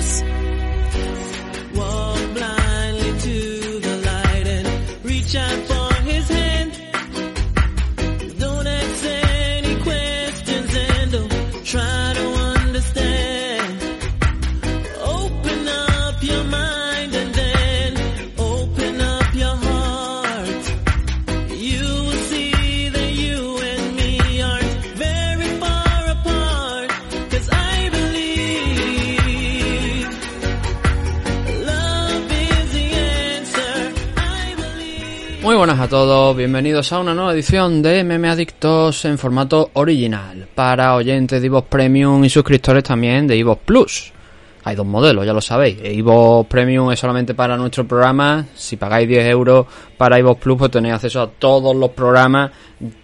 adiós. Todos, bienvenidos a una nueva edición de Meme Adictos en formato original para oyentes de Evox Premium y suscriptores también de Evox Plus. Hay dos modelos, ya lo sabéis. Evox Premium es solamente para nuestro programa. Si pagáis 10 euros para Evox Plus, pues tenéis acceso a todos los programas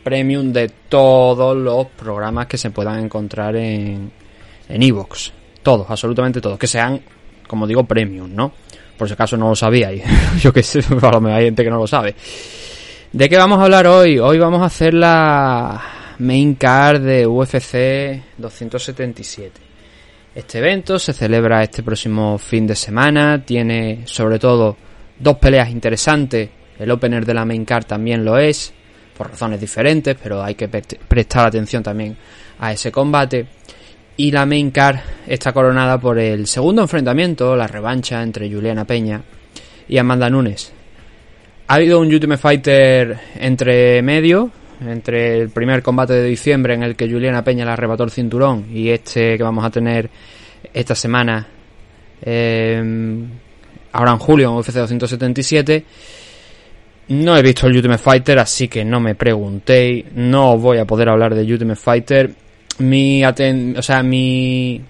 premium de todos los programas que se puedan encontrar en en Evox. Todos, absolutamente todos. Que sean, como digo, premium, ¿no? Por si acaso no lo sabíais. Yo que sé, a lo mejor hay gente que no lo sabe. ¿De qué vamos a hablar hoy? Hoy vamos a hacer la main card de UFC 277. Este evento se celebra este próximo fin de semana. Tiene sobre todo dos peleas interesantes. El opener de la main card también lo es. Por razones diferentes, pero hay que pre- prestar atención también a ese combate. Y la main card está coronada por el segundo enfrentamiento, la revancha entre Juliana Peña y Amanda Nunes. Ha habido un Ultimate Fighter entre medio, entre el primer combate de diciembre en el que Juliana Peña le arrebató el cinturón y este que vamos a tener esta semana, eh, ahora en julio en UFC 277. No he visto el Ultimate Fighter, así que no me preguntéis. No os voy a poder hablar de Ultimate Fighter. Mi, aten- o sea, mi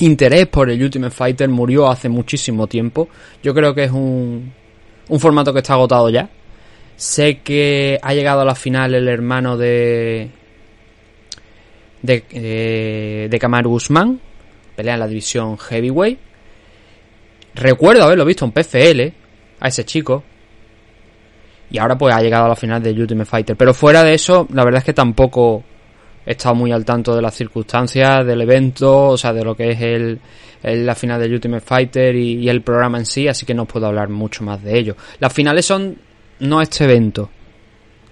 interés por el Ultimate Fighter murió hace muchísimo tiempo. Yo creo que es un, un formato que está agotado ya. Sé que ha llegado a la final el hermano de de, eh, de Kamaru Usman, pelea en la división Heavyweight. Recuerdo haberlo visto en PFL a ese chico. Y ahora pues ha llegado a la final del Ultimate Fighter. Pero fuera de eso, la verdad es que tampoco he estado muy al tanto de las circunstancias del evento, o sea, de lo que es el, la final del Ultimate Fighter y, y el programa en sí, así que no os puedo hablar mucho más de ello. Las finales son no este evento,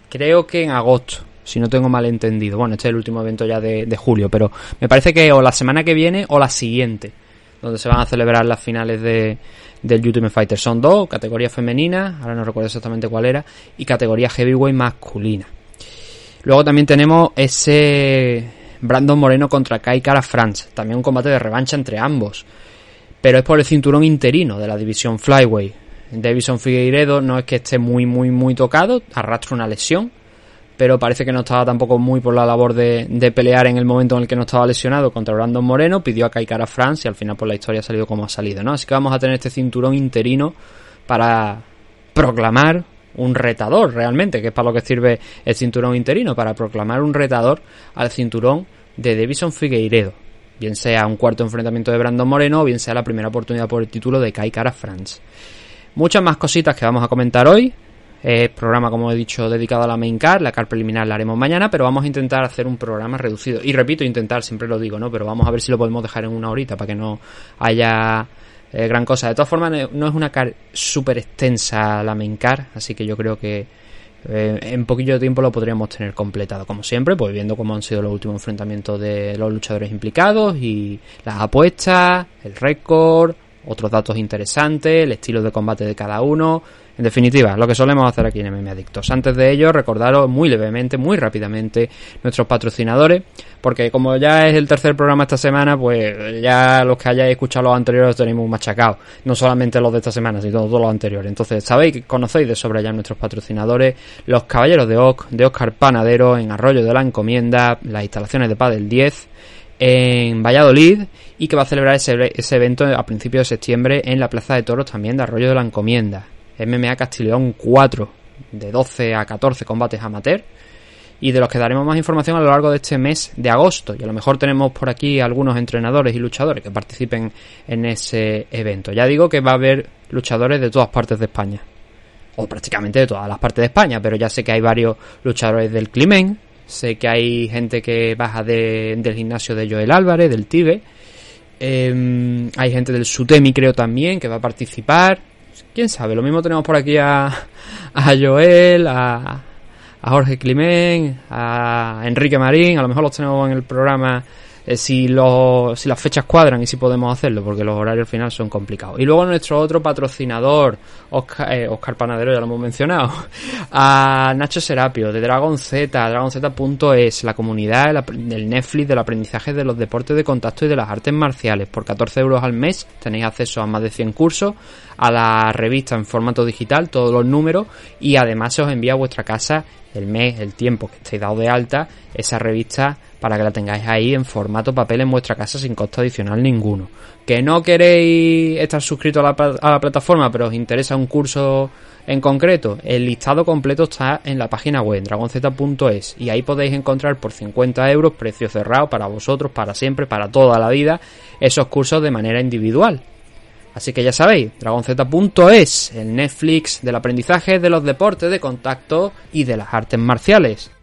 creo que en agosto, si no tengo mal entendido. Bueno, este es el último evento ya de, de julio, pero me parece que o la semana que viene o la siguiente, donde se van a celebrar las finales de, del Ultimate Fighter. Son dos, categoría femenina, ahora no recuerdo exactamente cuál era, y categoría heavyweight masculina. Luego también tenemos ese Brandon Moreno contra Kai Cara France. También un combate de revancha entre ambos. Pero es por el cinturón interino de la división Flyweight. Davison Figueiredo no es que esté muy, muy, muy tocado. Arrastra una lesión. Pero parece que no estaba tampoco muy por la labor de, pelear en el momento en el que no estaba lesionado contra Brandon Moreno. Pidió a Kai Cara France y al final por la historia ha salido como ha salido, ¿no? Así que vamos a tener este cinturón interino para proclamar un retador realmente, que es para lo que sirve el cinturón interino, para proclamar un retador al cinturón de Davison Figueiredo. Bien sea un cuarto enfrentamiento de Brandon Moreno o bien sea la primera oportunidad por el título de Kai Cara France. Muchas más cositas que vamos a comentar hoy. Es programa, como he dicho, dedicado a la main card. La card preliminar la haremos mañana, pero vamos a intentar hacer un programa reducido. Y repito, intentar, siempre lo digo, ¿no? Pero vamos a ver si lo podemos dejar en una horita para que no haya eh, gran cosa. De todas formas, no es una car súper extensa la main card, así que yo creo que eh, en poquillo tiempo lo podríamos tener completado. Como siempre, pues viendo cómo han sido los últimos enfrentamientos de los luchadores implicados y las apuestas, el récord, otros datos interesantes, el estilo de combate de cada uno. En definitiva, lo que solemos hacer aquí en MM Adictos. Antes de ello, recordaros muy levemente, muy rápidamente, nuestros patrocinadores, porque como ya es el tercer programa esta semana, pues ya los que hayáis escuchado los anteriores los muy machacados. No solamente los de esta semana, sino todos los anteriores. Entonces, sabéis, conocéis de sobra ya nuestros patrocinadores, los Caballeros de Oc, de Oscar Panadero, en Arroyo de la Encomienda, las instalaciones de Padel 10, en Valladolid y que va a celebrar ese, ese evento a principios de septiembre en la Plaza de Toros también de Arroyo de la Encomienda. MMA Castileón 4, de 12 a 14 combates amateur y de los que daremos más información a lo largo de este mes de agosto. Y a lo mejor tenemos por aquí algunos entrenadores y luchadores que participen en ese evento. Ya digo que va a haber luchadores de todas partes de España. O prácticamente de todas las partes de España, pero ya sé que hay varios luchadores del Climen, sé que hay gente que baja de- del gimnasio de Joel Álvarez, del Tibe, Em, hay gente del Sutemi, creo también, que va a participar. Quién sabe, lo mismo tenemos por aquí a, a Joel, a, a Jorge Climent, a Enrique Marín, a lo mejor los tenemos en el programa eh, si, los, si las fechas cuadran y si podemos hacerlo, porque los horarios al final son complicados. Y luego nuestro otro patrocinador, Oscar, eh, Oscar Panadero, ya lo hemos mencionado, a Nacho Serapio, de Dragon Z, dragonz.es, la comunidad del Netflix del aprendizaje de los deportes de contacto y de las artes marciales. Por 14 euros al mes tenéis acceso a más de 100 cursos, a la revista en formato digital, todos los números, y además se os envía a vuestra casa el mes, el tiempo que estéis dado de alta, esa revista para que la tengáis ahí en formato papel en vuestra casa sin costo adicional ninguno. Que no queréis estar suscrito a la, plataforma, pero os interesa un curso en concreto, el listado completo está en la página web dragonz.es y ahí podéis encontrar por 50 euros, precio cerrado para vosotros, para siempre, para toda la vida, esos cursos de manera individual. Así que ya sabéis, dragonz.es, el Netflix del aprendizaje de los deportes de contacto y de las artes marciales.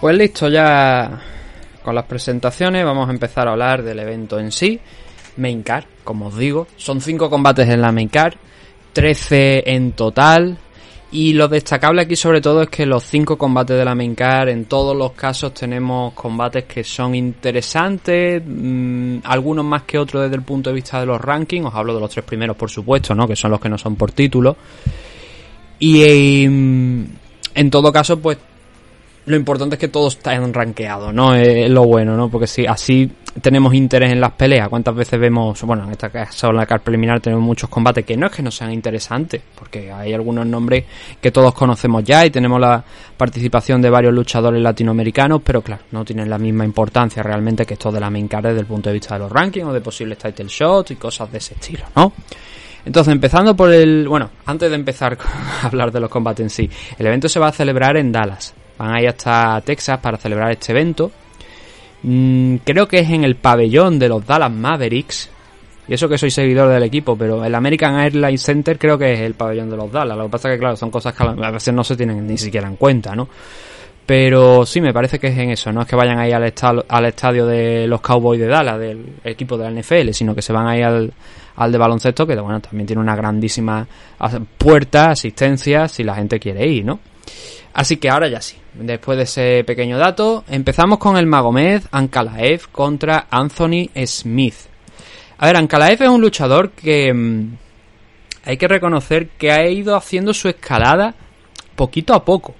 Pues listo, ya con las presentaciones vamos a empezar a hablar del evento en sí. Main Card, como os digo, son 5 combates en la Main Card, 13 en total. Y lo destacable aquí sobre todo es que los 5 combates de la Main Card, en todos los casos tenemos combates que son interesantes, mmm, algunos más que otros desde el punto de vista de los rankings. Os hablo de los tres primeros, por supuesto, ¿no? que son los que no son por título. Y mmm, en todo caso, pues lo importante es que todos estén rankeados, ¿no? Es lo bueno, ¿no? Porque si así tenemos interés en las peleas, ¿cuántas veces vemos, bueno, en esta caso en la car preliminar tenemos muchos combates que no es que no sean interesantes, porque hay algunos nombres que todos conocemos ya y tenemos la participación de varios luchadores latinoamericanos, pero claro, no tienen la misma importancia realmente que esto de la main card desde el punto de vista de los rankings o de posibles title shots y cosas de ese estilo, ¿no? Entonces, empezando por el. Bueno, antes de empezar a hablar de los combates en sí, el evento se va a celebrar en Dallas. Van a hasta Texas para celebrar este evento. Mm, creo que es en el pabellón de los Dallas Mavericks. Y eso que soy seguidor del equipo, pero el American Airlines Center creo que es el pabellón de los Dallas. Lo que pasa es que, claro, son cosas que a veces no se tienen ni siquiera en cuenta, ¿no? Pero sí, me parece que es en eso. No es que vayan ahí al, estadio, al estadio de los Cowboys de Dallas, del equipo de la NFL, sino que se van ahí al, al de baloncesto, que bueno, también tiene una grandísima puerta, asistencia, si la gente quiere ir, ¿no? Así que ahora ya sí. Después de ese pequeño dato, empezamos con el Magomed Ankalaev contra Anthony Smith. A ver, Ankalaev es un luchador que mmm, hay que reconocer que ha ido haciendo su escalada poquito a poco.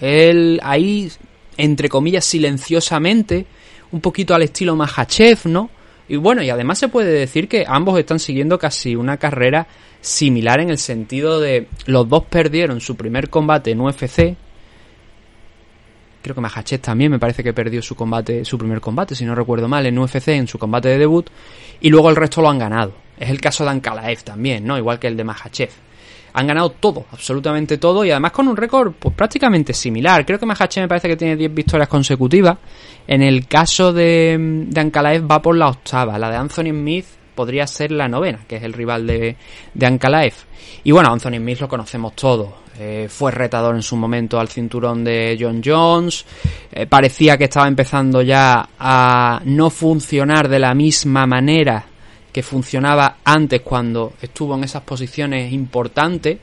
Él ahí, entre comillas, silenciosamente, un poquito al estilo Mahachev, ¿no? Y bueno, y además se puede decir que ambos están siguiendo casi una carrera similar en el sentido de los dos perdieron su primer combate en UFC. Creo que Mahachev también me parece que perdió su combate, su primer combate, si no recuerdo mal, en UFC en su combate de debut y luego el resto lo han ganado. Es el caso de Ankalaev también, ¿no? Igual que el de Mahachev. Han ganado todo, absolutamente todo, y además con un récord pues prácticamente similar. Creo que Mahachev me parece que tiene 10 victorias consecutivas. En el caso de, de Ankalaev va por la octava. La de Anthony Smith podría ser la novena, que es el rival de, de Ankalaev. Y bueno, Anthony Smith lo conocemos todos. Eh, fue retador en su momento al cinturón de John Jones. Eh, parecía que estaba empezando ya a no funcionar de la misma manera que funcionaba antes cuando estuvo en esas posiciones importantes.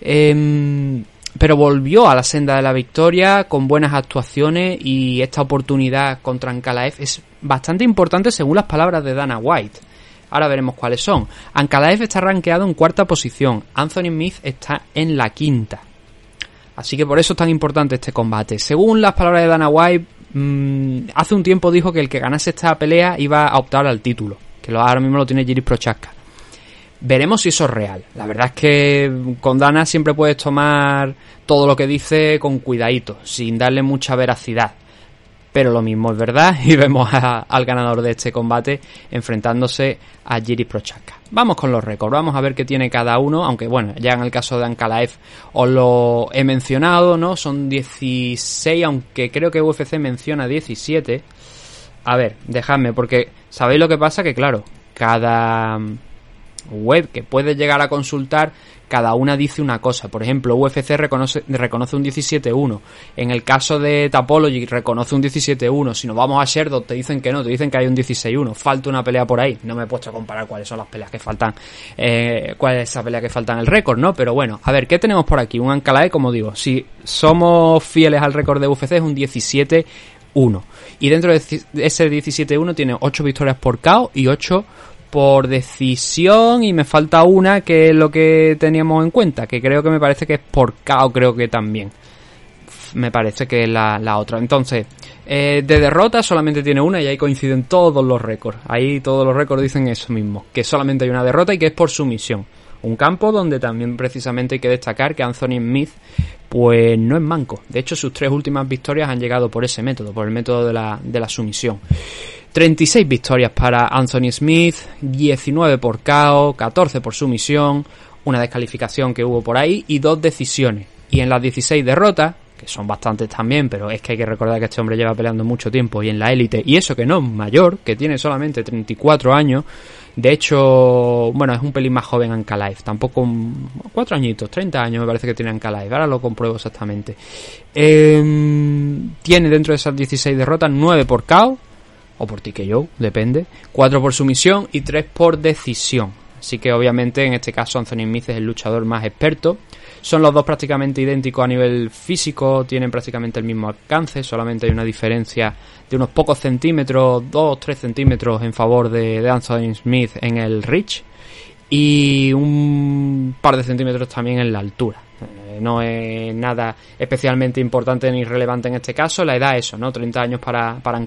Eh, pero volvió a la senda de la victoria con buenas actuaciones y esta oportunidad contra Ankalaev es bastante importante según las palabras de Dana White. Ahora veremos cuáles son. Ankalaev está rankeado en cuarta posición. Anthony Smith está en la quinta. Así que por eso es tan importante este combate. Según las palabras de Dana White, mmm, hace un tiempo dijo que el que ganase esta pelea iba a optar al título. Que ahora mismo lo tiene Jiris Prochaska. Veremos si eso es real. La verdad es que con Dana siempre puedes tomar todo lo que dice con cuidadito, sin darle mucha veracidad. pero lo mismo es verdad y vemos al ganador de este combate enfrentándose a Jiri Prochaka. Vamos con los récords, vamos a ver qué tiene cada uno, aunque bueno, ya en el caso de Ankalaev os lo he mencionado, ¿no? Son 16, aunque creo que UFC menciona 17. A ver, dejadme, porque ¿sabéis lo que pasa? Que claro, cada mm, web que puedes llegar a consultar, cada una dice una cosa. Por ejemplo, UFC reconoce, reconoce un 17-1. En el caso de Tapology reconoce un 17-1. Si nos vamos a Sherdog te dicen que no, te dicen que hay un 16-1. Falta una pelea por ahí. No me he puesto a comparar cuáles son las peleas que faltan, eh, cuál es esa pelea que falta en el récord, ¿no? Pero bueno, a ver, ¿qué tenemos por aquí? Un Ankalae, como digo, si somos fieles al récord de UFC es un 17 1. Y dentro de ese 17-1 tiene 8 victorias por KO y 8 por decisión. Y me falta una que es lo que teníamos en cuenta, que creo que me parece que es por KO, creo que también. Me parece que es la, la otra. Entonces, eh, de derrota solamente tiene una y ahí coinciden todos los récords. Ahí todos los récords dicen eso mismo, que solamente hay una derrota y que es por sumisión. Un campo donde también precisamente hay que destacar que Anthony Smith pues no es manco. De hecho, sus tres últimas victorias han llegado por ese método, por el método de la, de la sumisión. 36 victorias para Anthony Smith, 19 por KO, 14 por sumisión, una descalificación que hubo por ahí y dos decisiones. Y en las 16 derrotas, que son bastantes también, pero es que hay que recordar que este hombre lleva peleando mucho tiempo y en la élite, y eso que no es mayor, que tiene solamente 34 años, de hecho, bueno, es un pelín más joven Ankalaev, tampoco cuatro añitos, 30 años me parece que tiene Ankalaev, ahora lo compruebo exactamente. Em, tiene dentro de esas 16 derrotas 9 por KO, o por TKO, depende, 4 por sumisión y 3 por decisión. Así que obviamente en este caso Anthony Smith es el luchador más experto. Son los dos prácticamente idénticos a nivel físico, tienen prácticamente el mismo alcance, solamente hay una diferencia de unos pocos centímetros, 2-3 centímetros en favor de, Anthony Smith en el reach y un par de centímetros también en la altura. Eh, no es nada especialmente importante ni relevante en este caso. La edad, eso, ¿no? 30 años para, para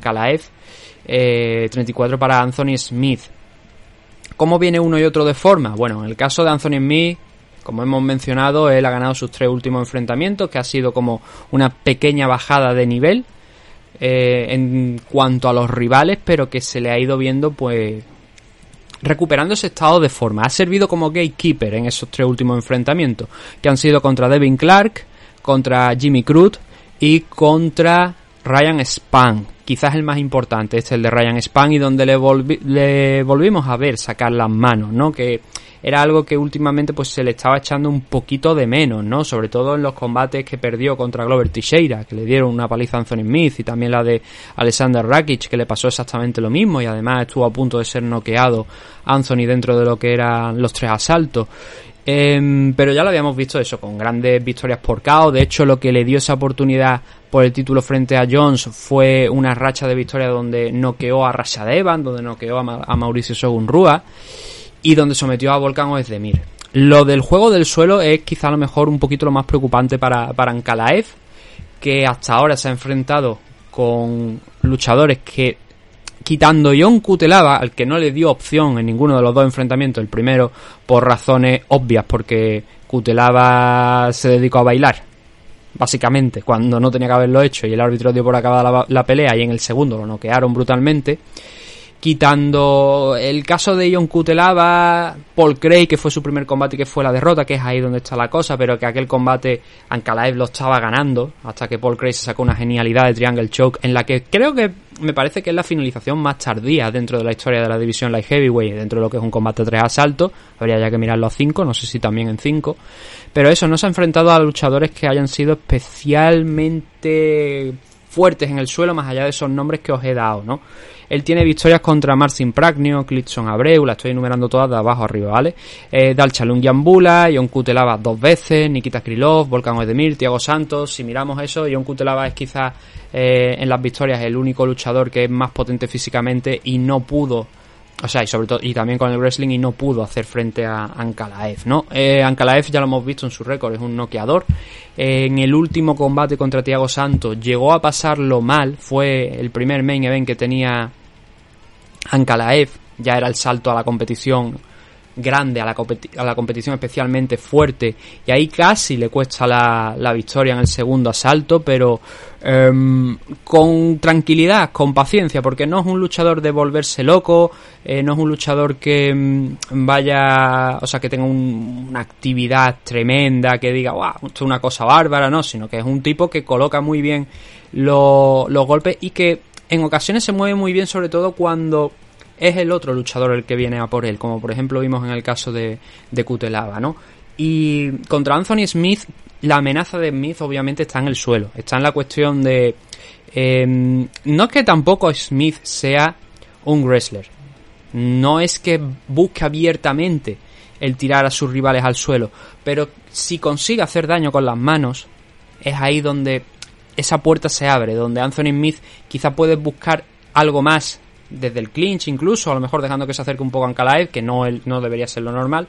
eh, 34 para Anthony Smith. ¿Cómo viene uno y otro de forma? Bueno, en el caso de Anthony Smith, como hemos mencionado, él ha ganado sus tres últimos enfrentamientos, que ha sido como una pequeña bajada de nivel eh, en cuanto a los rivales, pero que se le ha ido viendo, pues, recuperando ese estado de forma. Ha servido como gatekeeper en esos tres últimos enfrentamientos, que han sido contra Devin Clark, contra Jimmy Crute y contra Ryan Span. Quizás el más importante, es el de Ryan Span y donde le, volvi- le volvimos a ver sacar las manos, ¿no? Que era algo que últimamente pues se le estaba echando un poquito de menos, ¿no? Sobre todo en los combates que perdió contra Glover Teixeira, que le dieron una paliza a Anthony Smith y también la de Alexander Rakic, que le pasó exactamente lo mismo y además estuvo a punto de ser noqueado Anthony dentro de lo que eran los tres asaltos. Em, pero ya lo habíamos visto eso, con grandes victorias por KO. De hecho, lo que le dio esa oportunidad por el título frente a Jones fue una racha de victorias donde noqueó a Rashad Evans, donde noqueó a, a Mauricio Shogun Rua y donde sometió a Volkan Oezdemir. Lo del juego del suelo es quizá a lo mejor un poquito lo más preocupante para, para Ankalaev, que hasta ahora se ha enfrentado con luchadores que quitando John Kutelava, al que no le dio opción en ninguno de los dos enfrentamientos, el primero por razones obvias, porque Kutelava se dedicó a bailar, básicamente, cuando no tenía que haberlo hecho, y el árbitro dio por acabada la, pelea, y en el segundo lo noquearon brutalmente. Quitando el caso de John Kutelava, Paul Craig, que fue su primer combate y que fue la derrota, que es ahí donde está la cosa, pero que aquel combate Ankalaev lo estaba ganando, hasta que Paul Craig se sacó una genialidad de Triangle Choke, en la que creo que me parece que es la finalización más tardía dentro de la historia de la división Light Heavyweight, dentro de lo que es un combate 3 asaltos, habría ya que mirarlo a 5, no sé si también en 5, pero eso, no se ha enfrentado a luchadores que hayan sido especialmente fuertes en el suelo, más allá de esos nombres que os he dado, ¿no? Él tiene victorias contra Marcin Pragnio, Clitson Abreu, la estoy enumerando todas de abajo arriba, ¿vale? Eh, Dalchalung Yambula, John Kutelava dos veces, Nikita Krylov, Volkan Oezdemir, Thiago Santos. Si miramos eso, John Kutelava es quizás eh, en las victorias el único luchador que es más potente físicamente y no pudo o sea, y sobre todo, y también con el wrestling y no pudo hacer frente a Ankalaev, ¿no? Eh, Ankalaev ya lo hemos visto en su récord, es un noqueador. Eh, en el último combate contra Thiago Santos llegó a pasarlo mal, fue el primer main event que tenía Ankalaev, ya era el salto a la competición grande a la, a la competición especialmente fuerte. Y ahí casi le cuesta la, la victoria en el segundo asalto pero em, con tranquilidad con paciencia porque no es un luchador de volverse loco eh, no es un luchador que em, vaya o sea que tenga un- una actividad tremenda que diga wow esto es una cosa bárbara no sino que es un tipo que coloca muy bien lo- los golpes y que en ocasiones se mueve muy bien sobre todo cuando es el otro luchador el que viene a por él, como por ejemplo vimos en el caso de, de Cutelaba, ¿no? Y contra Anthony Smith, la amenaza de Smith obviamente está en el suelo, está en la cuestión de... eh, no es que tampoco Smith sea un wrestler, no es que busque abiertamente el tirar a sus rivales al suelo, pero si consigue hacer daño con las manos, es ahí donde esa puerta se abre, donde Anthony Smith quizá puede buscar algo más desde el clinch incluso, a lo mejor dejando que se acerque un poco a Ankalaev, que no, no debería ser lo normal,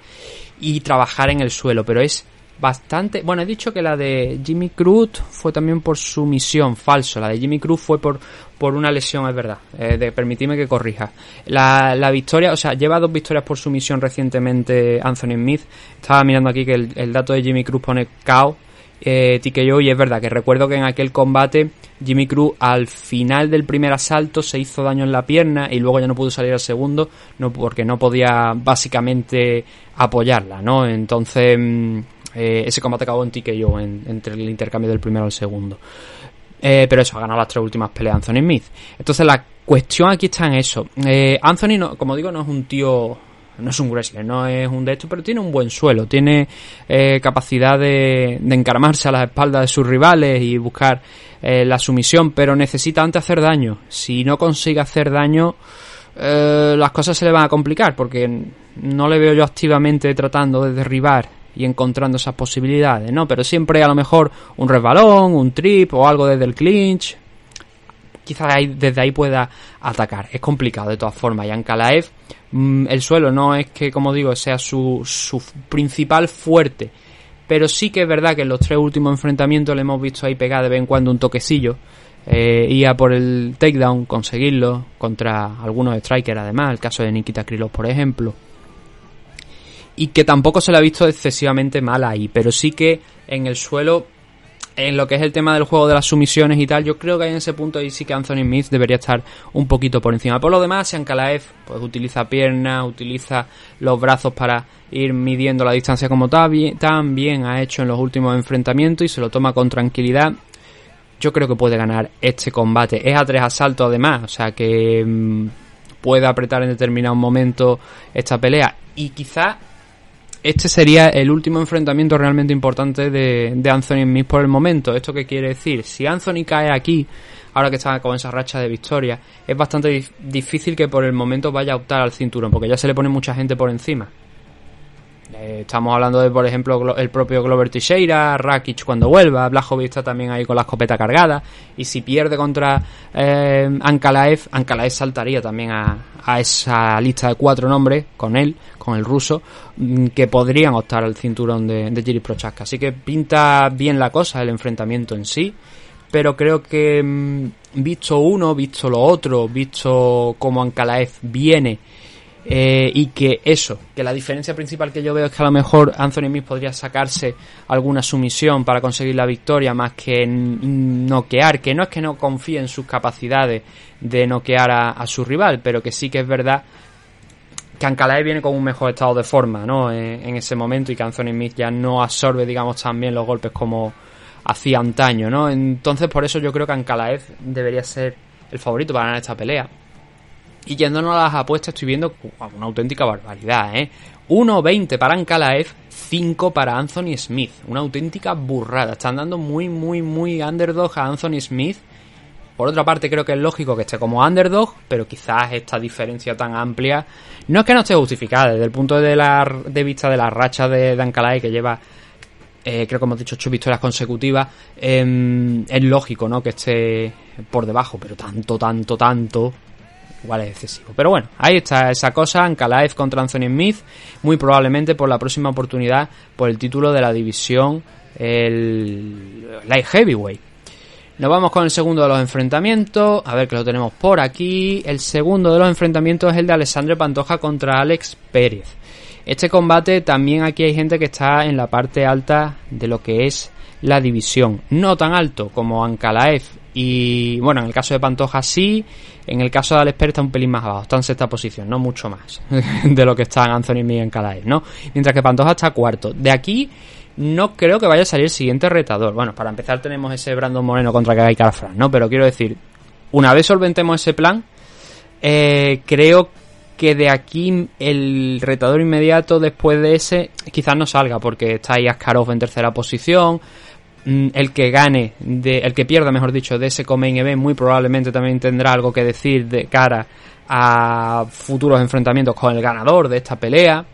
y trabajar en el suelo, pero es bastante... Bueno, he dicho que la de Jimmy Cruz fue también por sumisión, falso, la de Jimmy Cruz fue por, por una lesión, es verdad, eh, de, permitidme que corrija. La, la victoria, o sea, lleva dos victorias por sumisión recientemente Anthony Smith, estaba mirando aquí que el, el dato de Jimmy Cruz pone KO, eh, TKO y es verdad que recuerdo que en aquel combate Jimmy Cruz al final del primer asalto se hizo daño en la pierna y luego ya no pudo salir al segundo no porque no podía básicamente apoyarla no entonces mm, eh, ese combate acabó en TKO en- entre el intercambio del primero al segundo eh, pero eso, ha ganado las tres últimas peleas Anthony Smith. Entonces la cuestión aquí está en eso. Eh, Anthony, no, como digo, no es un tío, no es un wrestler, no es un de estos, pero tiene un buen suelo, tiene eh, capacidad de, de encaramarse a las espaldas de sus rivales y buscar eh, la sumisión, pero necesita antes hacer daño. Si no consigue hacer daño, eh, las cosas se le van a complicar porque no le veo yo activamente tratando de derribar y encontrando esas posibilidades, ¿no? Pero siempre a lo mejor un resbalón, un trip o algo desde el clinch. Quizás desde ahí pueda atacar. Es complicado de todas formas. Y Ankalaev, mm, el suelo no es que, como digo, sea su, su principal fuerte. Pero sí que es verdad que en los tres últimos enfrentamientos le hemos visto ahí pegar de vez en cuando un toquecillo. Eh, y a por el takedown, conseguirlo contra algunos strikers además, el caso de Nikita Krylov por ejemplo y que tampoco se le ha visto excesivamente mal ahí, pero sí que en el suelo, en lo que es el tema del juego de las sumisiones y tal, yo creo que en ese punto ahí sí que Anthony Smith debería estar un poquito por encima. Por lo demás, si Ankalaev pues utiliza piernas, utiliza los brazos para ir midiendo la distancia como también ha hecho en los últimos enfrentamientos y se lo toma con tranquilidad. Yo creo que puede ganar este combate. Es a tres asaltos además, o sea que mm, puede apretar en determinado momento esta pelea. Y quizá este sería el último enfrentamiento realmente importante de, de Anthony Smith por el momento. ¿Esto qué quiere decir? Si Anthony cae aquí, ahora que está con esa racha de victoria, es bastante dif- difícil que por el momento vaya a optar al cinturón, porque ya se le pone mucha gente por encima. Eh, estamos hablando de, por ejemplo, el propio Glover Teixeira, Rakic cuando vuelva, Blachowicz está también ahí con la escopeta cargada, y si pierde contra eh, Ankalaev, Ankalaev saltaría también a, esa lista de cuatro nombres con él, con el ruso, mm, que podrían optar al cinturón de, de Prochaska. Así que pinta bien la cosa, el enfrentamiento en sí, pero creo que mm, visto uno, visto lo otro, visto cómo Ankalaev viene eh, y que eso, que la diferencia principal que yo veo es que a lo mejor Anthony Smith podría sacarse alguna sumisión para conseguir la victoria más que noquear, que no es que no confíe en sus capacidades de noquear a, su rival, pero que sí que es verdad que Ankalaev viene con un mejor estado de forma, ¿no? En, en ese momento y que Anthony Smith ya no absorbe, digamos, tan bien los golpes como hacía antaño, ¿no? Entonces por eso yo creo que Ankalaev debería ser el favorito para ganar esta pelea. Y yéndonos a las apuestas, estoy viendo una auténtica barbaridad, ¿eh? 1.20 para Ankalaev, 5 para Anthony Smith. Una auténtica burrada. Están dando muy, muy, muy underdog a Anthony Smith. Por otra parte, creo que es lógico que esté como underdog, pero quizás esta diferencia tan amplia no es que no esté justificada desde el punto de, la, de vista de la racha de, de Ankalaev que lleva eh, creo que hemos dicho ocho victorias consecutivas, eh, es lógico, ¿no? Que esté por debajo, pero tanto, tanto, tanto, igual es excesivo. Pero bueno, ahí está esa cosa, Ankalaev contra Anthony Smith, muy probablemente por la próxima oportunidad por el título de la división, el Light Heavyweight. Nos vamos con el segundo de los enfrentamientos. A ver que lo tenemos por aquí. El segundo de los enfrentamientos es el de Alessandro Pantoja contra Alex Pérez. Este combate también aquí hay gente que está en la parte alta de lo que es la división. No tan alto como Ankalaev y bueno, en el caso de Pantoja sí, en el caso de Alex Pérez está un pelín más abajo, está en sexta posición, no mucho más de lo que están Anthony y Ankalaev, ¿no? Mientras que Pantoja está cuarto. De aquí no creo que vaya a salir el siguiente retador. Bueno, para empezar tenemos ese Brandon Moreno contra Kai Carfran, ¿no? Pero quiero decir, una vez solventemos ese plan, eh, creo que de aquí el retador inmediato después de ese quizás no salga porque está ahí Askarov en tercera posición el que gane de, el que pierda mejor dicho de ese Comain Event muy probablemente también tendrá algo que decir de cara a futuros enfrentamientos con el ganador de esta pelea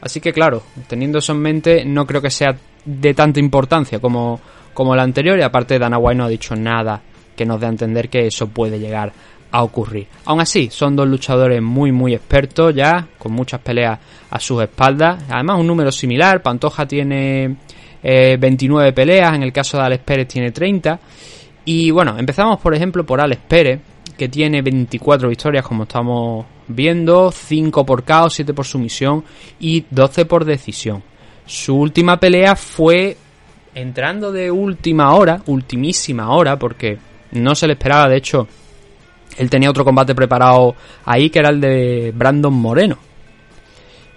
así que claro teniendo eso en mente no creo que sea de tanta importancia como, como la anterior y aparte Dana White no ha dicho nada que nos dé a entender que eso puede llegar a ocurrir. Aún así, son dos luchadores muy muy expertos ya, con muchas peleas a sus espaldas. Además, un número similar, Pantoja tiene 29 eh, peleas, en el caso de Alex Pérez tiene 30. Y bueno, empezamos por ejemplo por Alex Pérez, que tiene 24 victorias como estamos viendo, 5 por caos, 7 por sumisión y 12 por decisión. Su última pelea fue entrando de última hora, ultimísima hora, porque no se le esperaba, de hecho, él tenía otro combate preparado ahí que era el de Brandon Moreno.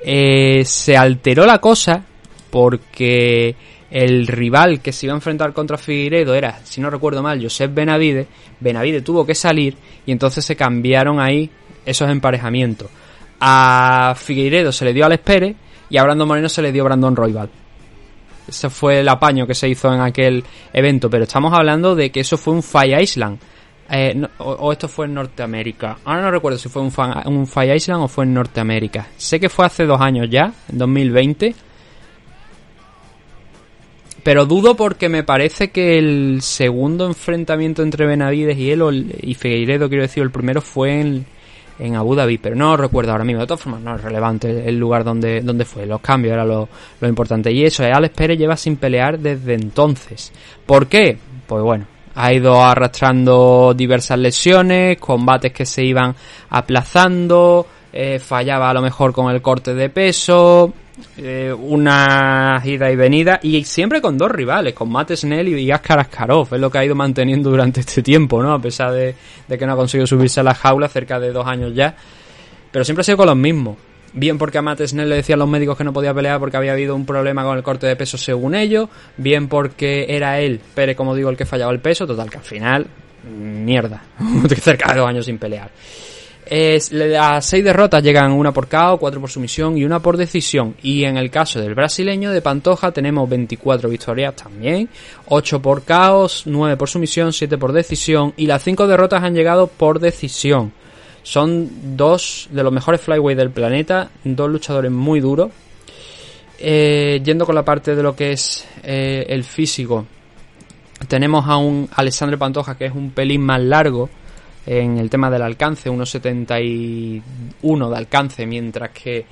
Eh, se alteró la cosa porque el rival que se iba a enfrentar contra Figueiredo era, si no recuerdo mal, Josep Benavide. Benavide tuvo que salir y entonces se cambiaron ahí esos emparejamientos. A Figueiredo se le dio Alex Pérez y a Brandon Moreno se le dio Brandon Royval. Ese fue el apaño que se hizo en aquel evento, pero estamos hablando de que eso fue un Fire Island. Eh, o, esto fue en Norteamérica. Ahora no recuerdo si fue un, un Fire Island o fue en Norteamérica. Sé que fue hace dos años ya, en 2020. Pero dudo porque me parece que el segundo enfrentamiento entre Benavides y él, y Figueiredo, quiero decir, el primero fue en, en Abu Dhabi, pero no recuerdo ahora mismo. De todas formas, no es relevante el lugar donde, donde fue. Los cambios era lo, lo importante. Y eso, Alex Pérez lleva sin pelear desde entonces. ¿Por qué? Pues bueno, ha ido arrastrando diversas lesiones, combates que se iban aplazando, eh, fallaba a lo mejor con el corte de peso, eh, una ida y venida, y siempre con dos rivales, con Matt Snell y Askar Askarov, es lo que ha ido manteniendo durante este tiempo, ¿no? A pesar de, que no ha conseguido subirse a la jaula cerca de dos años ya, pero siempre ha sido con los mismos. Bien porque a Matt Snell le decían los médicos que no podía pelear porque había habido un problema con el corte de peso según ellos, bien porque era él, Pérez, como digo, el que fallaba el peso, total que al final, mierda, cerca de dos años sin pelear. A seis derrotas llegan una por KO, cuatro por sumisión y una por decisión. Y en el caso del brasileño de Pantoja tenemos 24 victorias también, 8 por caos, 9 por sumisión, 7 por decisión y las cinco derrotas han llegado por decisión. Son dos de los mejores flyweight del planeta, dos luchadores muy duros. Eh, yendo con la parte de lo que es eh, el físico, tenemos a un Alexandre Pantoja que es un pelín más largo en el tema del alcance, 1,71 de alcance, mientras que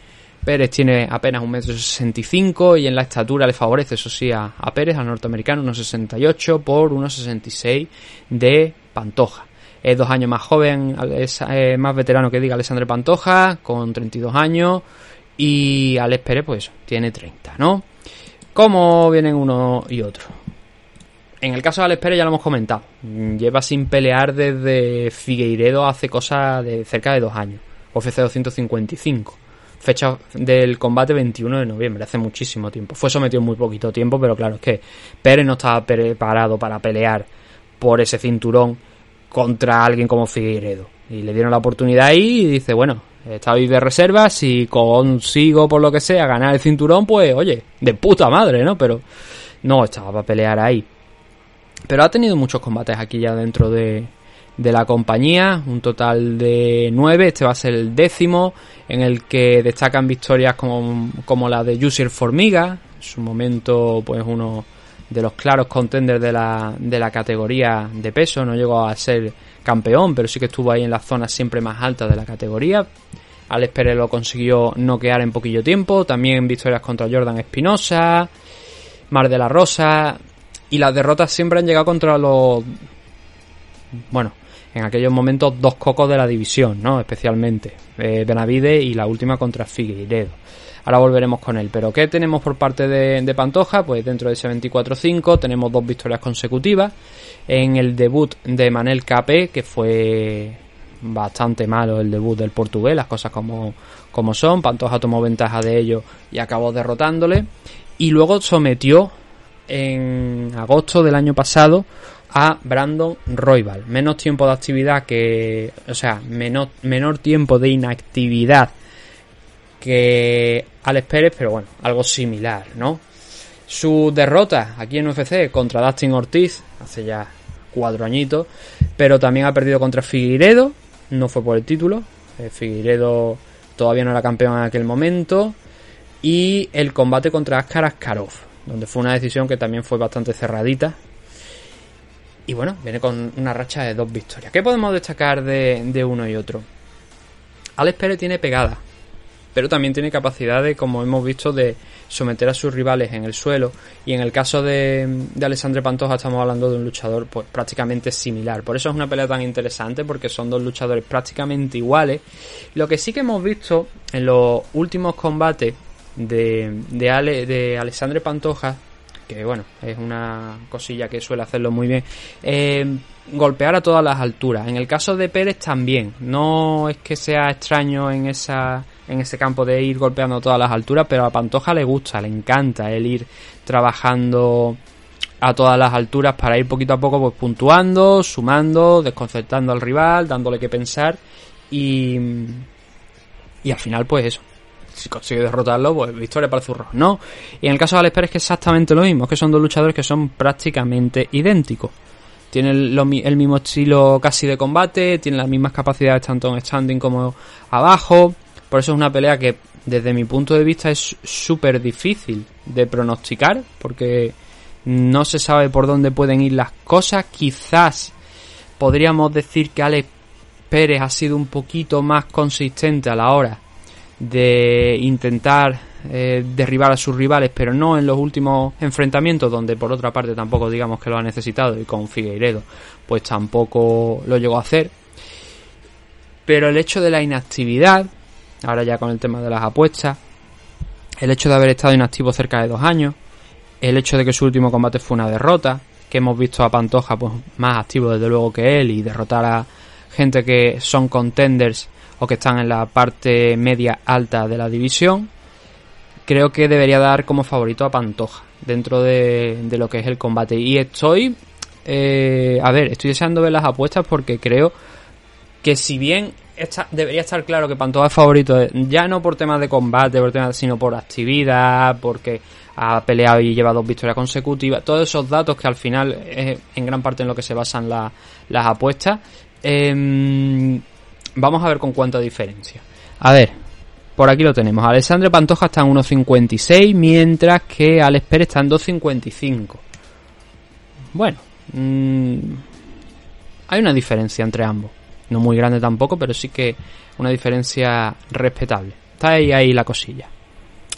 Pérez tiene apenas 1,65m y en la estatura le favorece, eso sí, a, Pérez, al norteamericano, 1,68 por 1,66 de Pantoja es dos años más joven, es eh, más veterano que diga Alessandro Pantoja, con 32 años, y Alex Pérez, pues tiene 30, ¿no? ¿Cómo vienen uno y otro? En el caso de Alex Pérez ya lo hemos comentado, lleva sin pelear desde Figueiredo hace cosas de cerca de dos años, UFC 255 fecha del combate 21 de noviembre, hace muchísimo tiempo. Fue sometido muy poquito tiempo, pero claro, es que Pérez no estaba preparado para pelear por ese cinturón contra alguien como Figueiredo. Y le dieron la oportunidad ahí y dice, bueno, estoy de reserva, si consigo por lo que sea ganar el cinturón, pues oye, de puta madre, ¿no? Pero no estaba para pelear ahí. Pero ha tenido muchos combates aquí ya dentro de, de la compañía, un total de nueve, este va a ser el décimo, en el que destacan victorias como, como la de Jusier Formiga, en su momento pues uno de los claros contenders de la, de la categoría de peso. No llegó a ser campeón, pero sí que estuvo ahí en las zonas siempre más altas de la categoría. Alex Pérez lo consiguió noquear en poquillo tiempo. También victorias contra Jordan Espinosa, Mar de la Rosa. Y las derrotas siempre han llegado contra los. Bueno, en aquellos momentos dos cocos de la división, ¿no? Especialmente. Eh, Benavide y la última contra Figueiredo. Ahora volveremos con él. Pero ¿qué tenemos por parte de, de Pantoja? Pues dentro de ese 24-5 tenemos dos victorias consecutivas. En el debut de Manel Capé, que fue bastante malo el debut del portugués, las cosas como, como son. Pantoja tomó ventaja de ello y acabó derrotándole. Y luego sometió en agosto del año pasado a Brandon Roybal. Menos tiempo de actividad que. O sea, menor, menor tiempo de inactividad que Alex Pérez, pero bueno, algo similar, ¿no? Su derrota aquí en UFC contra Dustin Ortiz, hace ya cuatro añitos, pero también ha perdido contra Figueiredo, no fue por el título, eh, Figueiredo todavía no era campeón en aquel momento, y el combate contra Askar Askarov, donde fue una decisión que también fue bastante cerradita. Y bueno, viene con una racha de dos victorias. ¿Qué podemos destacar de, uno y otro? Alex Pérez tiene pegada, pero también tiene capacidad de, como hemos visto, de someter a sus rivales en el suelo. Y en el caso de, de Alessandre Pantoja estamos hablando de un luchador pues prácticamente similar. Por eso es una pelea tan interesante, porque son dos luchadores prácticamente iguales. Lo que sí que hemos visto en los últimos combates de, de, Ale, de Alessandre Pantoja, que bueno, es una cosilla que suele hacerlo muy bien, eh, golpear a todas las alturas. En el caso de Pérez también, no es que sea extraño en esa en ese campo de ir golpeando a todas las alturas, pero a Pantoja le gusta, le encanta el ir trabajando a todas las alturas para ir poquito a poco pues puntuando, sumando, desconcertando al rival, dándole que pensar y y al final pues eso, si consigue derrotarlo, pues victoria para el zurro. No. Y en el caso de Alex Pérez que es exactamente lo mismo, que son dos luchadores que son prácticamente idénticos. Tienen mi- el mismo estilo casi de combate, tienen las mismas capacidades tanto en standing como abajo. Por eso es una pelea que desde mi punto de vista es súper difícil de pronosticar, porque no se sabe por dónde pueden ir las cosas. Quizás podríamos decir que Alex Pérez ha sido un poquito más consistente a la hora de intentar eh, derribar a sus rivales, pero no en los últimos enfrentamientos, donde por otra parte tampoco digamos que lo ha necesitado, y con Figueiredo pues tampoco lo llegó a hacer. Pero el hecho de la inactividad, ahora ya con el tema de las apuestas, el hecho de haber estado inactivo cerca de dos años, el hecho de que su último combate fue una derrota, que hemos visto a Pantoja pues más activo desde luego que él y derrotar a gente que son contenders o que están en la parte media alta de la división, creo que debería dar como favorito a Pantoja dentro de, lo que es el combate. Y estoy, eh, a ver, estoy deseando ver las apuestas porque creo que si bien debería estar claro que Pantoja es favorito, eh, ya no por temas de combate, por temas, sino por actividad, porque ha peleado y lleva dos victorias consecutivas, todos esos datos que al final es en gran parte en lo que se basan la- las apuestas. em, vamos a ver con cuánta diferencia. A ver, por aquí lo tenemos. Alessandro Pantoja está en 1.56, mientras que Alex Pérez está en 2.55. Bueno, mm, hay una diferencia entre ambos. No muy grande tampoco, pero sí que una diferencia respetable. Está ahí, ahí la cosilla.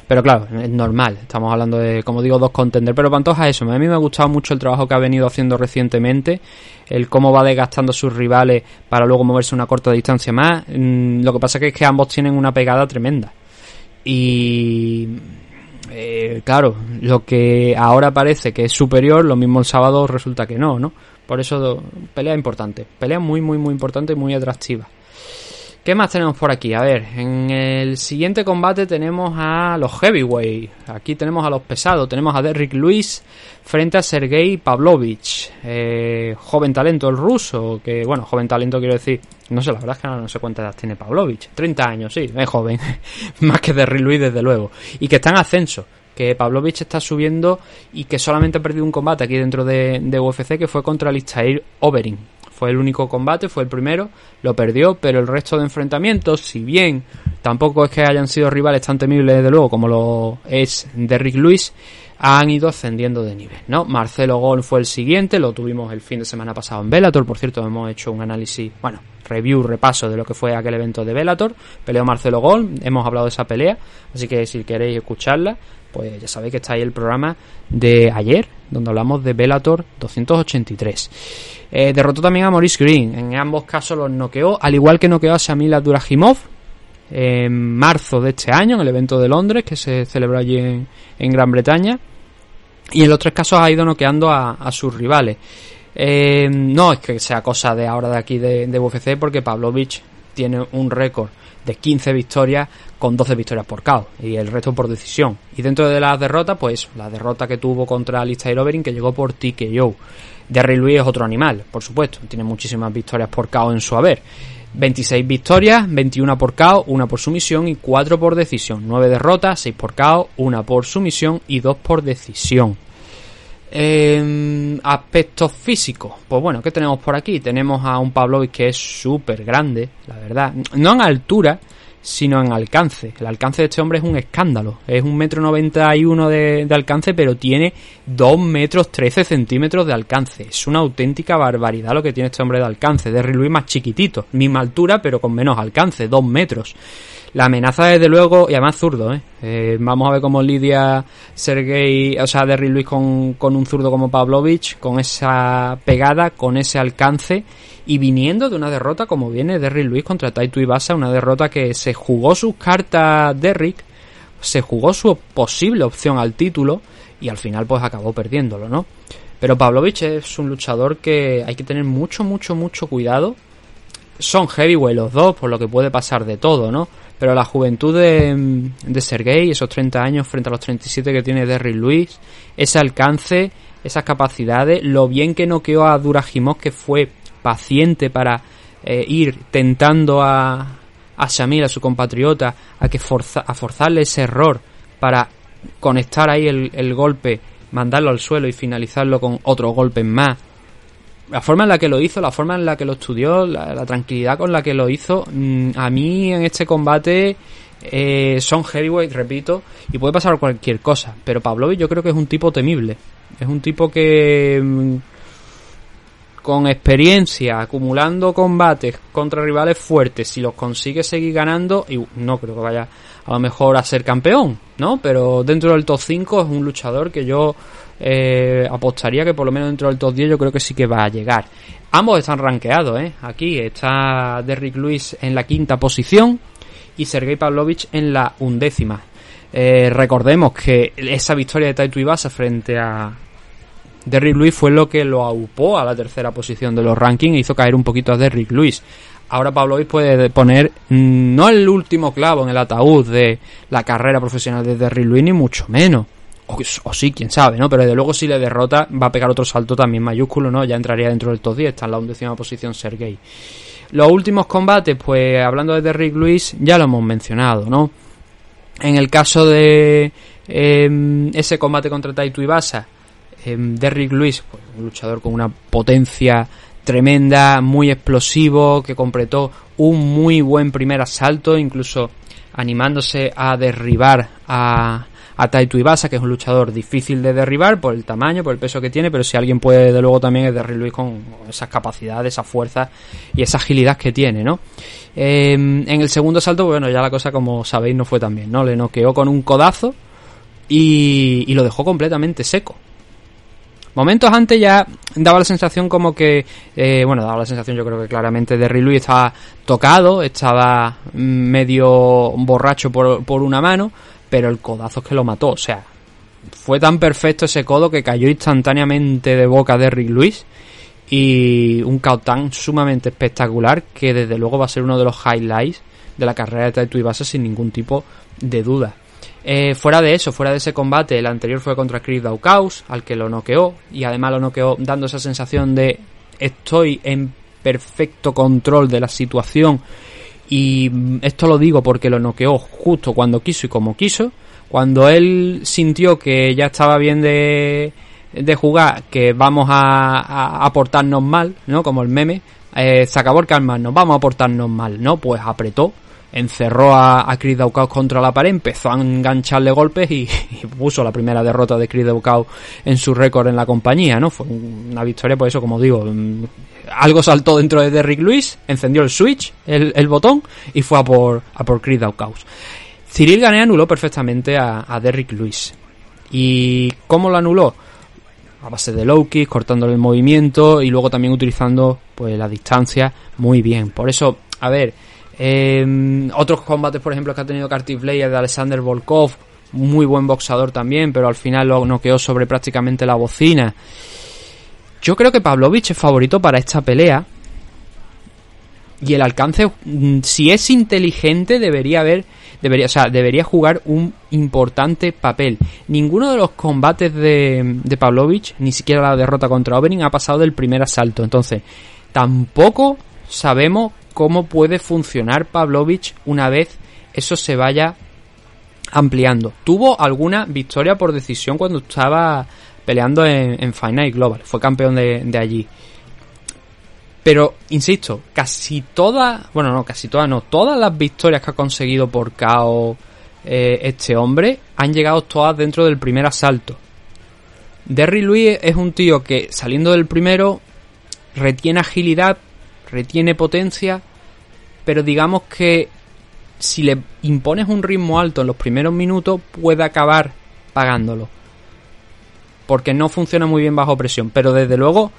Pero claro, es normal. Estamos hablando de, como digo, dos contenders. Pero Pantoja, eso. A mí me ha gustado mucho el trabajo que ha venido haciendo recientemente. El cómo va desgastando sus rivales para luego moverse una corta distancia más. Mm, Lo que pasa es que ambos tienen una pegada tremenda. Y. eh, claro, lo que ahora parece que es superior, lo mismo el sábado resulta que no, ¿no? Por eso, pelea importante. Pelea muy, muy, muy importante y muy atractiva. ¿Qué más tenemos por aquí? A ver, en el siguiente combate tenemos a los heavyweight. Aquí tenemos a los pesados. Tenemos a Derrick Lewis frente a Sergei Pavlovich. Eh, joven talento el ruso. Que, bueno, joven talento quiero decir. No sé, la verdad es que ahora no sé cuántas edad tiene Pavlovich. 30 años, sí, es joven. Más que Derrick Lewis, desde luego. Y que está en ascenso. Que Pavlovich está subiendo y que solamente ha perdido un combate aquí dentro de, UFC que fue contra Listair Overeem. Fue el único combate, fue el primero, lo perdió, pero el resto de enfrentamientos, si bien tampoco es que hayan sido rivales tan temibles desde luego como lo es Derrick Lewis, han ido ascendiendo de nivel, ¿no? Marcelo Gol fue el siguiente, lo tuvimos el fin de semana pasado en Bellator, por cierto, hemos hecho un análisis, bueno, review, repaso de lo que fue aquel evento de Bellator, peleó Marcelo Gol, hemos hablado de esa pelea, así que si queréis escucharla, pues ya sabéis que está ahí el programa de ayer, donde hablamos de Bellator 283. Eh, derrotó también a Maurice Green, en ambos casos los noqueó, al igual que noqueó a Shamil Abdurahimov, en marzo de este año, en el evento de Londres, que se celebró allí en, Gran Bretaña. Y en los tres casos ha ido noqueando a, a sus rivales. Eh, no es que sea cosa de ahora de aquí de, de UFC, porque Pavlovich tiene un récord de 15 victorias con 12 victorias por KO y el resto por decisión. Y dentro de las derrotas, pues la derrota que tuvo contra Alistair Overeem que llegó por TKO. Derry Louis es otro animal, por supuesto, tiene muchísimas victorias por KO en su haber. 26 victorias, 21 por KO, 1 por sumisión y 4 por decisión. 9 derrotas, 6 por KO, 1 por sumisión y 2 por decisión. Eh, aspectos físicos. Pues bueno, ¿qué tenemos por aquí? Tenemos a un Pavlovich que es súper grande, la verdad. No en altura, sino en alcance. El alcance de este hombre es un escándalo. Es un metro noventa y uno de, alcance, pero tiene 2 metros 13 centímetros de alcance. Es una auténtica barbaridad lo que tiene este hombre de alcance. Derry Louis más chiquitito, misma altura, pero con menos alcance, 2 metros. La amenaza, desde luego, y además zurdo, ¿eh? Eh, vamos a ver cómo lidia Sergei, o sea, Derry Luis con, con un zurdo como Pavlovich, con esa pegada, con ese alcance, y viniendo de una derrota como viene Derry Luis contra Taito Ibasa, una derrota que se jugó sus cartas Derrick, se jugó su posible opción al título, y al final pues acabó perdiéndolo, ¿no? Pero Pavlovich es un luchador que hay que tener mucho, mucho, mucho cuidado. Son heavyweight los dos, por lo que puede pasar de todo, ¿no? Pero la juventud de, de Sergei, esos 30 años frente a los 37 que tiene Derry Luis, ese alcance, esas capacidades, lo bien que noqueó a Durajimov, que fue paciente para eh, ir tentando a, a a su compatriota, a que forza, a forzarle ese error para conectar ahí el, el golpe, mandarlo al suelo y finalizarlo con otros golpes más la forma en la que lo hizo, la forma en la que lo estudió, la, la tranquilidad con la que lo hizo, mmm, a mí en este combate eh, son heavyweight, repito, y puede pasar cualquier cosa. Pero Pavlovich yo creo que es un tipo temible. Es un tipo que mmm, con experiencia, acumulando combates contra rivales fuertes, si los consigue seguir ganando, y no creo que vaya a lo mejor a ser campeón, ¿no? Pero dentro del top 5 es un luchador que yo eh, apostaría que por lo menos dentro del top 10 yo creo que sí que va a llegar. Ambos están rankeados, ¿eh? Aquí está Derrick Lewis en la quinta posición y Sergei Pavlovich en la undécima. Eh, recordemos que esa victoria de Taito Ibasa frente a Derrick Lewis fue lo que lo aupó a la tercera posición de los rankings e hizo caer un poquito a Derrick Lewis. Ahora Pavlovich puede poner mm, no el último clavo en el ataúd de la carrera profesional de Derrick Lewis, ni mucho menos. O, sí, quién sabe, ¿no? Pero desde luego si le derrota va a pegar otro salto también mayúsculo, ¿no? Ya entraría dentro del top 10, está en la undécima posición Sergei. Los últimos combates, pues hablando de Derrick Lewis, ya lo hemos mencionado, ¿no? En el caso de eh, ese combate contra Taito Ibasa, eh, Derrick Lewis, pues, un luchador con una potencia tremenda, muy explosivo, que completó un muy buen primer asalto, incluso animándose a derribar a, a Taito Ibasa, que es un luchador difícil de derribar por el tamaño, por el peso que tiene, pero si alguien puede, de luego también es Derrick Lewis con esas capacidades, esa fuerza y esa agilidad que tiene, ¿no? Eh, en el segundo asalto, bueno, ya la cosa, como sabéis, no fue tan bien, ¿no? Le noqueó con un codazo y, y lo dejó completamente seco. Momentos antes ya daba la sensación como que, eh, bueno, daba la sensación yo creo que claramente Derry Louis estaba tocado, estaba medio borracho por, por una mano, pero el codazo es que lo mató, o sea, fue tan perfecto ese codo que cayó instantáneamente de boca de Rick Lewis y un tan sumamente espectacular que desde luego va a ser uno de los highlights de la carrera de Taito Ibasa sin ningún tipo de duda. Eh, fuera de eso, fuera de ese combate, el anterior fue contra Chris Daukaus, al que lo noqueó, y además lo noqueó dando esa sensación de estoy en perfecto control de la situación, y esto lo digo porque lo noqueó justo cuando quiso y como quiso, cuando él sintió que ya estaba bien de, de jugar, que vamos a, a, a portarnos mal, ¿no? Como el meme, eh, se acabó el calmarnos, vamos a portarnos mal, ¿no? Pues apretó, encerró a, a Chris Daukaus contra la pared, empezó a engancharle golpes y, y puso la primera derrota de Chris Daukaus en su récord en la compañía, ¿no? Fue una victoria, por eso, como digo, algo saltó dentro de Derrick Lewis, encendió el switch, el, el botón, y fue a por, a por Chris Daukaus. Cyril Gané anuló perfectamente a, a Derrick Lewis. ¿Y cómo lo anuló? A base de low kick, cortándole el movimiento y luego también utilizando pues la distancia muy bien. Por eso, a ver, Eh, otros combates, por ejemplo, que ha tenido Curtis Blade de Alexander Volkov, muy buen boxador también, pero al final lo noqueó sobre prácticamente la bocina. Yo creo que Pavlovich es favorito para esta pelea. Y el alcance, mm, si es inteligente, debería haber, debería, o sea, debería jugar un importante papel. Ninguno de los combates de, de Pavlovich, ni siquiera la derrota contra Oberyn, ha pasado del primer asalto. Entonces, tampoco sabemos cómo puede funcionar Pavlovich una vez eso se vaya ampliando. Tuvo alguna victoria por decisión cuando estaba peleando en, en Final Global. Fue campeón de, allí. Pero, insisto, casi todas, bueno, no, casi todas, no, todas las victorias que ha conseguido por KO eh, este hombre han llegado todas dentro del primer asalto. Derry Louis es un tío que saliendo del primero retiene agilidad, retiene potencia, pero digamos que si le impones un ritmo alto en los primeros minutos puede acabar pagándolo. Porque no funciona muy bien bajo presión, pero desde luego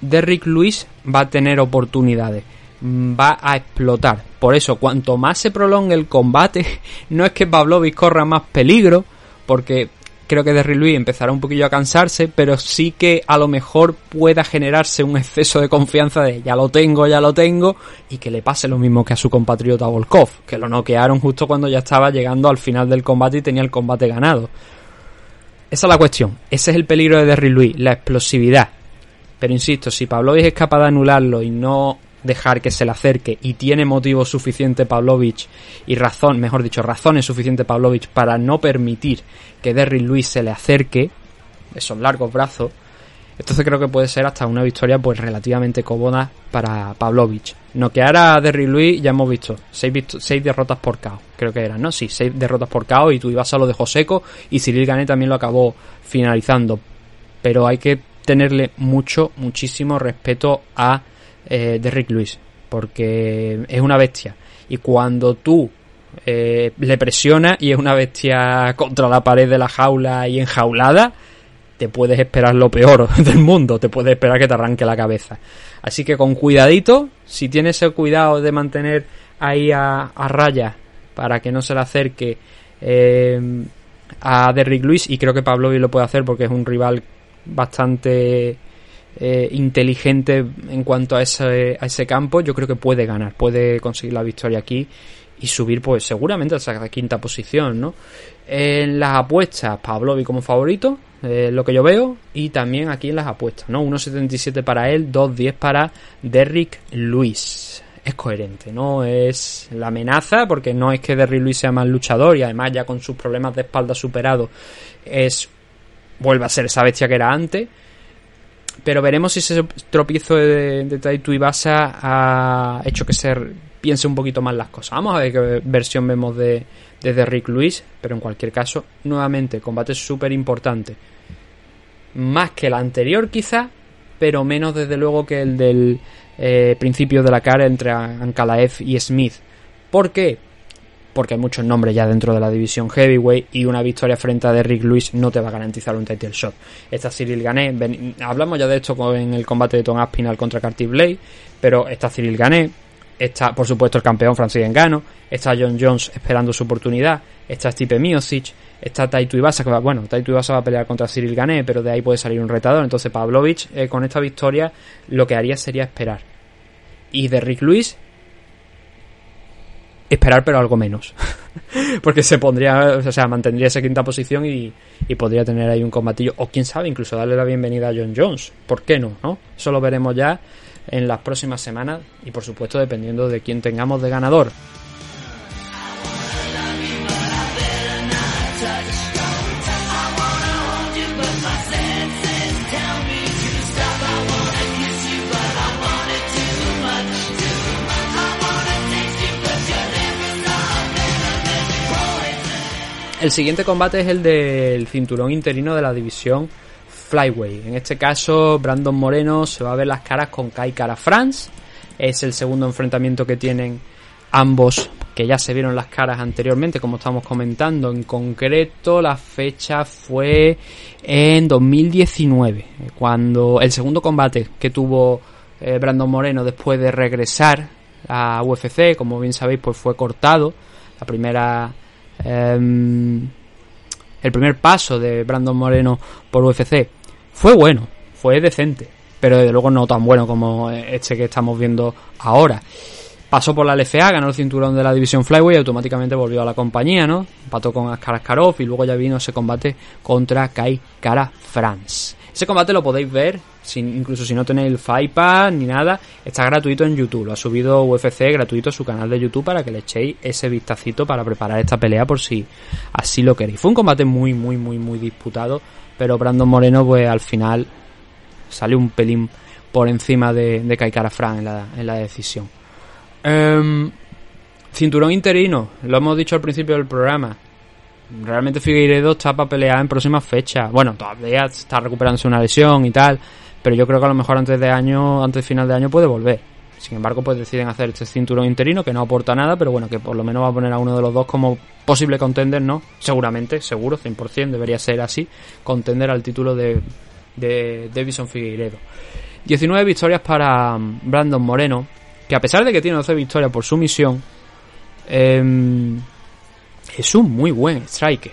Derrick Lewis va a tener oportunidades, mm, va a explotar. Por eso, cuanto más se prolongue el combate, no es que Pavlovich corra más peligro, porque creo que Derrick Lewis empezará un poquillo a cansarse, pero sí que a lo mejor pueda generarse un exceso de confianza de ya lo tengo, ya lo tengo, y que le pase lo mismo que a su compatriota Volkov, que lo noquearon justo cuando ya estaba llegando al final del combate y tenía el combate ganado. Esa es la cuestión, ese es el peligro de Derrick Lewis, la explosividad. Pero insisto, si Pavlovich es capaz de anularlo y no dejar que se le acerque y tiene motivo suficiente Pavlovich y razón, mejor dicho, razones suficiente Pavlovich para no permitir que Derrick Lewis se le acerque, esos largos brazos, entonces creo que puede ser hasta una victoria pues relativamente cómoda para Pavlovich. Noquear a Derrick Lewis ya hemos visto, seis, seis derrotas por KO, creo que eran, ¿no? Sí, seis derrotas por KO y Tuivasa lo dejó seco y Cyril Gané también lo acabó finalizando. Pero hay que tenerle mucho, muchísimo respeto a eh, Derrick Lewis, porque es una bestia. Y cuando tú eh, le presionas y es una bestia contra la pared de la jaula y enjaulada, te puedes esperar lo peor del mundo, te puedes esperar que te arranque la cabeza. Así que con cuidadito, si tienes el cuidado de mantener ahí a, raya para que no se le acerque eh, a Derrick Lewis, y creo que Pavlovi lo puede hacer porque es un rival bastante eh, inteligente en cuanto a ese, a ese campo, yo creo que puede ganar, puede conseguir la victoria aquí y subir pues seguramente a esa quinta posición, ¿no? En las apuestas, Pavlovi como favorito, eh, lo que yo veo, y también aquí en las apuestas, ¿no? 1.77 para él, 2.10 para Derrick Lewis. Es coherente, ¿no? Es la amenaza, porque no es que Derrick Lewis sea más luchador y además ya con sus problemas de espalda superados es vuelve a ser esa bestia que era antes. Pero veremos si ese tropiezo de, de Taito Ibasa ha hecho que se piense un poquito más las cosas. Vamos a ver qué versión vemos de, de Derrick Lewis, pero en cualquier caso, nuevamente, combate súper importante. Más que el anterior quizá, pero menos desde luego que el del eh, principio de la cara entre Ankalaev y Smith. ¿Por qué? porque hay muchos nombres ya dentro de la división heavyweight y una victoria frente a Derrick Lewis no te va a garantizar un title shot. Está Cyril Gané, hablamos ya de esto en el combate de Tom Aspinall contra Carty Blade, pero está Cyril Gané, está por supuesto el campeón Francis Engano, está John Jones esperando su oportunidad, está Stipe Miocic, está Taito Ibasa, que va, bueno, Taito Ibasa va a pelear contra Cyril Gané, pero de ahí puede salir un retador, entonces Pavlovich eh, con esta victoria lo que haría sería esperar. Y Derrick Lewis esperar pero algo menos. Porque se pondría, o sea, mantendría esa quinta posición y, y, podría tener ahí un combatillo. O quién sabe, incluso darle la bienvenida a John Jones. ¿Por qué no? ¿no? Eso lo veremos ya en las próximas semanas y por supuesto dependiendo de quién tengamos de ganador. El siguiente combate es el del cinturón interino de la división Flyway. En este caso, Brandon Moreno se va a ver las caras con Kai Cara France. Es el segundo enfrentamiento que tienen ambos, que ya se vieron las caras anteriormente, como estamos comentando. En concreto, la fecha fue en 2019, cuando el segundo combate que tuvo eh, Brandon Moreno después de regresar a UFC, como bien sabéis, pues fue cortado. La primera. em, el primer paso de Brandon Moreno por UFC fue bueno, fue decente, pero desde luego no tan bueno como este que estamos viendo ahora. Pasó por la LFA, ganó el cinturón de la división Flyway y automáticamente volvió a la compañía, ¿no? Empató con Askar Askarov y luego ya vino ese combate contra Kai Kara France. Ese combate lo podéis ver, sin, incluso si no tenéis el Pass ni nada, está gratuito en YouTube. Lo ha subido UFC gratuito a su canal de YouTube para que le echéis ese vistacito para preparar esta pelea por si así lo queréis. Fue un combate muy, muy, muy, muy disputado, pero Brandon Moreno, pues al final salió un pelín por encima de, de en la, en la decisión. Em, cinturón interino, lo hemos dicho al principio del programa. Realmente Figueiredo está para pelear en próximas fechas. Bueno, todavía está recuperándose una lesión y tal, pero yo creo que a lo mejor antes de año, antes de final de año puede volver. Sin embargo, pues deciden hacer este cinturón interino que no aporta nada, pero bueno, que por lo menos va a poner a uno de los dos como posible contender, ¿no? Seguramente, seguro, 100%, debería ser así, contender al título de, de Davison Figueiredo. 19 victorias para mm, Brandon Moreno, que a pesar de que tiene 12 victorias por su misión, em, es un muy buen striker.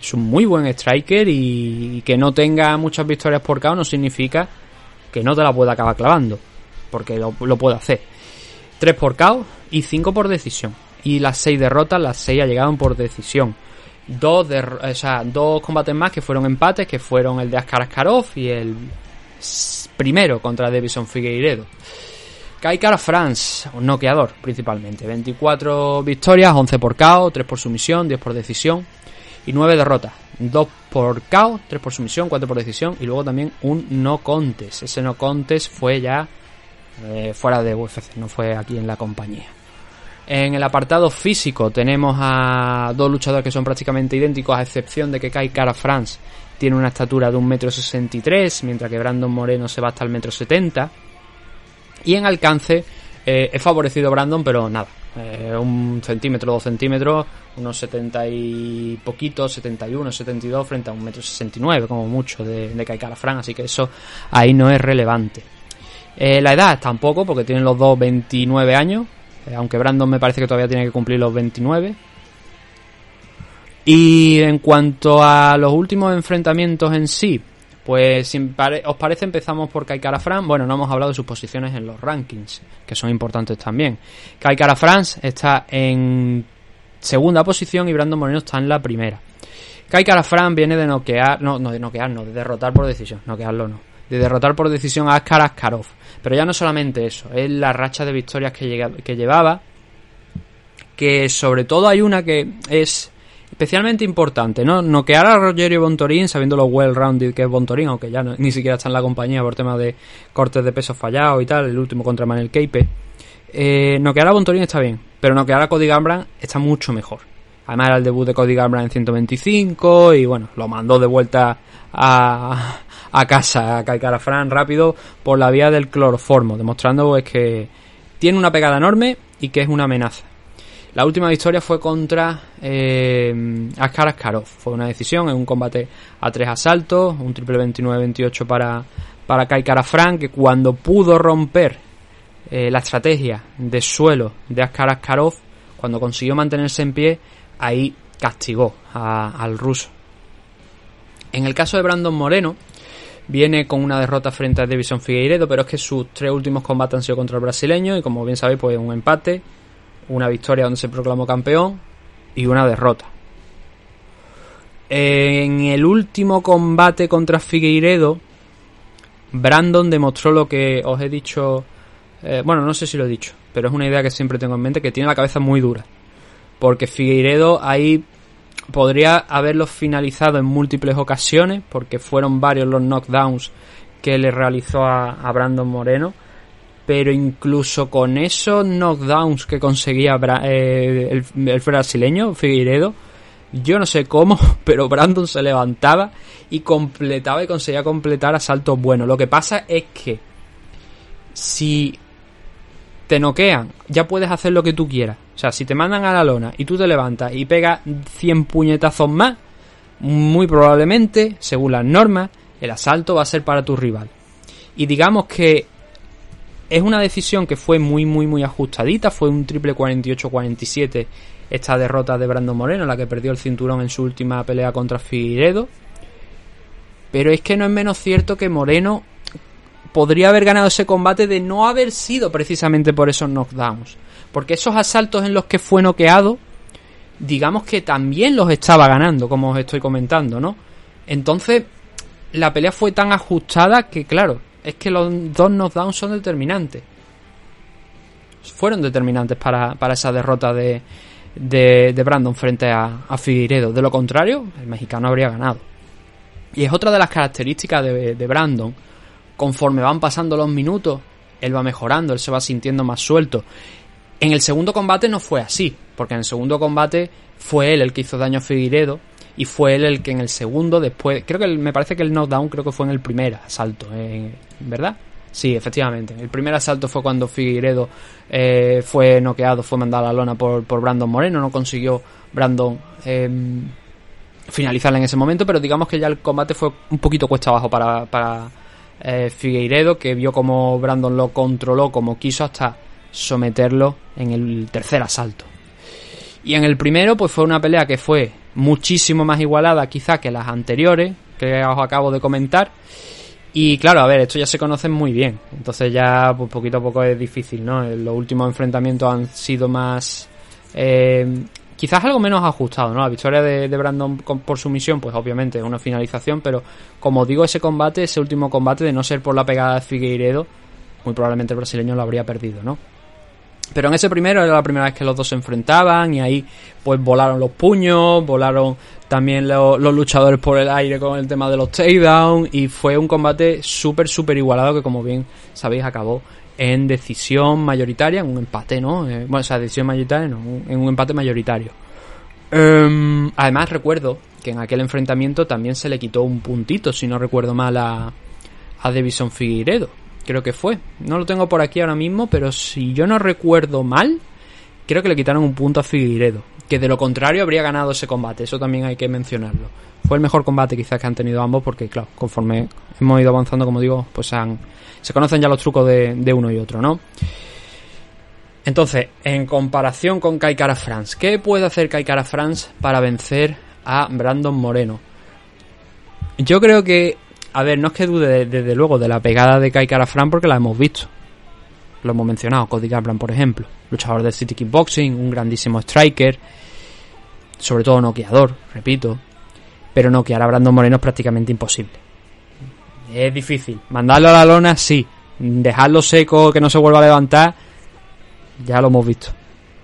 Es un muy buen striker y, y que no tenga muchas victorias por KO no significa que no te la pueda acabar clavando, porque lo, lo puede hacer. 3 por KO y 5 por decisión. Y las 6 derrotas, las 6 ha llegado por decisión. Dos, derro- o sea, dos combates más que fueron empates, que fueron el de Askar Askarov y el primero contra Davison Figueiredo. Kai Kara France, un noqueador principalmente. 24 victorias, 11 por KO, 3 por sumisión, 10 por decisión y 9 derrotas. 2 por KO, 3 por sumisión, 4 por decisión y luego también un no contest. Ese no contest fue ya eh, fuera de UFC, no fue aquí en la compañía. En el apartado físico tenemos a dos luchadores que son prácticamente idénticos, a excepción de que Kai Kara France tiene una estatura de 1,63m, mientras que Brandon Moreno se va hasta el 1,70m. Y en alcance eh, es favorecido Brandon, pero nada. eh, un centímetro, dos centímetros, unos 70 y poquito, 71, 72 frente a un metro 69 como mucho de, de Kai Kara France, así que eso ahí no es relevante. Eh, la edad tampoco, porque tienen los dos 29 años, eh, aunque Brandon me parece que todavía tiene que cumplir los 29. Y en cuanto a los últimos enfrentamientos en sí, pues si os parece empezamos por Kai Kara France. Bueno, no hemos hablado de sus posiciones en los rankings, que son importantes también. Kai Kara France está en segunda posición y Brandon Moreno está en la primera. Kai Kara France viene de noquear, no, no de noquear, no, de derrotar por decisión, noquearlo no, de derrotar por decisión a Askar Askarov. Pero ya no solamente eso, es la racha de victorias que, que llevaba, que sobre todo hay una que es especialmente importante, ¿no? Noquear a Rogerio Bontorín, sabiendo lo well-rounded que es Bontorín, aunque ya ni siquiera está en la compañía por tema de cortes de pesos fallados y tal, el último contra Manuel Keipe. Eh, noquear a Bontorín está bien, pero noquear a Cody Gambran está mucho mejor. Además era el debut de Cody Gambran en 125 y bueno, lo mandó de vuelta a, a casa a France rápido por la vía del cloroformo, demostrando pues, que tiene una pegada enorme y que es una amenaza. La última victoria fue contra eh, Askar Askarov. Fue una decisión en un combate a tres asaltos, un triple 29-28 para, para Kai Kara France, que cuando pudo romper eh, la estrategia de suelo de Askar Askarov, cuando consiguió mantenerse en pie, ahí castigó al ruso. En el caso de Brandon Moreno, viene con una derrota frente a Davison Figueiredo, pero es que sus tres últimos combates han sido contra el brasileño y como bien sabéis, pues un empate, una victoria donde se proclamó campeón y una derrota. En el último combate contra Figueiredo, Brandon demostró lo que os he dicho, eh, bueno, no sé si lo he dicho, pero es una idea que siempre tengo en mente, que tiene la cabeza muy dura. Porque Figueiredo ahí podría haberlo finalizado en múltiples ocasiones, porque fueron varios los knockdowns que le realizó a, Brandon Moreno. Pero incluso con esos knockdowns que conseguía eh, el, el brasileño, Figueiredo, yo no sé cómo, pero Brandon se levantaba y completaba y conseguía completar asaltos buenos. Lo que pasa es que si te noquean, ya puedes hacer lo que tú quieras. Sea, si te mandan a la lona y tú te levantas y pegas 100 puñetazos más, muy probablemente, según las normas, el asalto va a ser para tu rival. Y digamos que es una decisión que fue muy, muy, muy ajustadita. Fue un triple 48-47 esta derrota de Brandon Moreno, la que perdió el cinturón en su última pelea contra Figueiredo. Pero es que no es menos cierto que Moreno podría haber ganado ese combate de no haber sido precisamente por esos knockdowns. Porque esos asaltos en los que fue noqueado, digamos que también los estaba ganando, como os estoy comentando, ¿no? Entonces, la pelea fue tan ajustada que, claro, es que los dos knockdowns son determinantes. Fueron determinantes para, para esa derrota de, de, de Brandon frente a, a, Figueiredo. De lo contrario, el mexicano habría ganado. Y es otra de las características de, de Brandon. Conforme van pasando los minutos, él va mejorando, él se va sintiendo más suelto. En el segundo combate no fue así, porque en el segundo combate fue él el que hizo daño a Figueiredo y fue él el que en el segundo después, creo que me parece que el knockdown creo que fue en el primer asalto, eh, ¿verdad? Sí, efectivamente. El primer asalto fue cuando Figueiredo eh, fue noqueado, fue mandado a la lona por, por Brandon Moreno, no consiguió Brandon eh, finalizarla en ese momento, pero digamos que ya el combate fue un poquito cuesta abajo para, para eh, Figueiredo, que vio como Brandon lo controló como quiso hasta someterlo en el tercer asalto. Y en el primero, pues fue una pelea que fue muchísimo más igualada quizá que las anteriores, que os acabo de comentar. Y claro, a ver, esto ya se conocen muy bien. Entonces ya pues, poquito a poco es difícil, ¿no? Los últimos enfrentamientos han sido más... Eh, quizás algo menos ajustado, ¿no? La victoria de, de Brandon por sumisión, pues obviamente es una finalización, pero como digo, ese combate, ese último combate, de no ser por la pegada de Figueiredo, muy probablemente el brasileño lo habría perdido, ¿no? Pero en ese primero era la primera vez que los dos se enfrentaban y ahí pues volaron los puños, volaron también lo, los luchadores por el aire con el tema de los takedowns y fue un combate súper, súper igualado que como bien sabéis acabó en decisión mayoritaria, en un empate, ¿no? Eh, bueno, o sea, decisión mayoritaria, no, en un empate mayoritario. Um, además recuerdo que en aquel enfrentamiento también se le quitó un puntito, si no recuerdo mal, a, a Davison Figueiredo creo que fue. No lo tengo por aquí ahora mismo, pero si yo no recuerdo mal, creo que le quitaron un punto a Figueiredo. Que de lo contrario habría ganado ese combate, eso también hay que mencionarlo. Fue el mejor combate quizás que han tenido ambos, porque claro, conforme hemos ido avanzando, como digo, pues han, se conocen ya los trucos de, de uno y otro, ¿no? Entonces, en comparación con Kaikara France, ¿qué puede hacer Kaikara France para vencer a Brandon Moreno? Yo creo que a ver, no es que dude desde luego de la pegada de Kai Fran porque la hemos visto. Lo hemos mencionado, Cody Garbrandt, por ejemplo. Luchador de City Kickboxing, un grandísimo striker. Sobre todo noqueador, repito. Pero noquear a Brandon Moreno es prácticamente imposible. Es difícil. Mandarlo a la lona, sí. Dejarlo seco, que no se vuelva a levantar, ya lo hemos visto.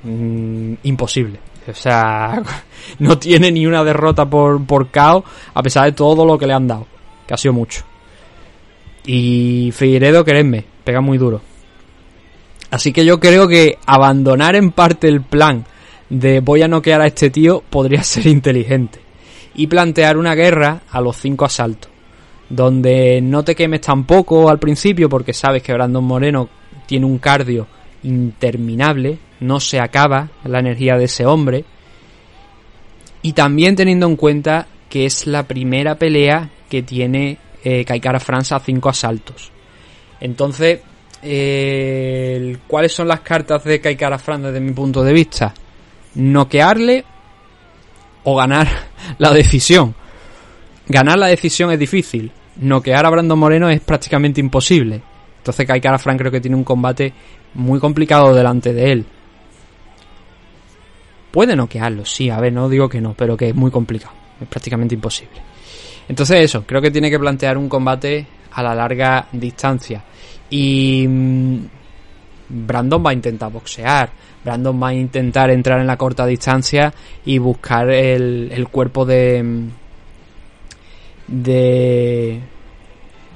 Mm, imposible. O sea, no tiene ni una derrota por, por KO, a pesar de todo lo que le han dado que ha sido mucho. Y Figueiredo, queredme, pega muy duro. Así que yo creo que abandonar en parte el plan de voy a noquear a este tío podría ser inteligente. Y plantear una guerra a los cinco asaltos. Donde no te quemes tampoco al principio porque sabes que Brandon Moreno tiene un cardio interminable, no se acaba la energía de ese hombre. Y también teniendo en cuenta que es la primera pelea que tiene eh, Kaikara France a cinco asaltos. Entonces, eh, ¿cuáles son las cartas de Kaikara France desde mi punto de vista? Noquearle o ganar la decisión. Ganar la decisión es difícil. Noquear a Brandon Moreno es prácticamente imposible. Entonces Kaikara France creo que tiene un combate muy complicado delante de él. Puede noquearlo, sí, a ver, no digo que no, pero que es muy complicado. Es prácticamente imposible. Entonces eso, creo que tiene que plantear un combate a la larga distancia. Y mm, Brandon va a intentar boxear. Brandon va a intentar entrar en la corta distancia y buscar el, el cuerpo de mm, de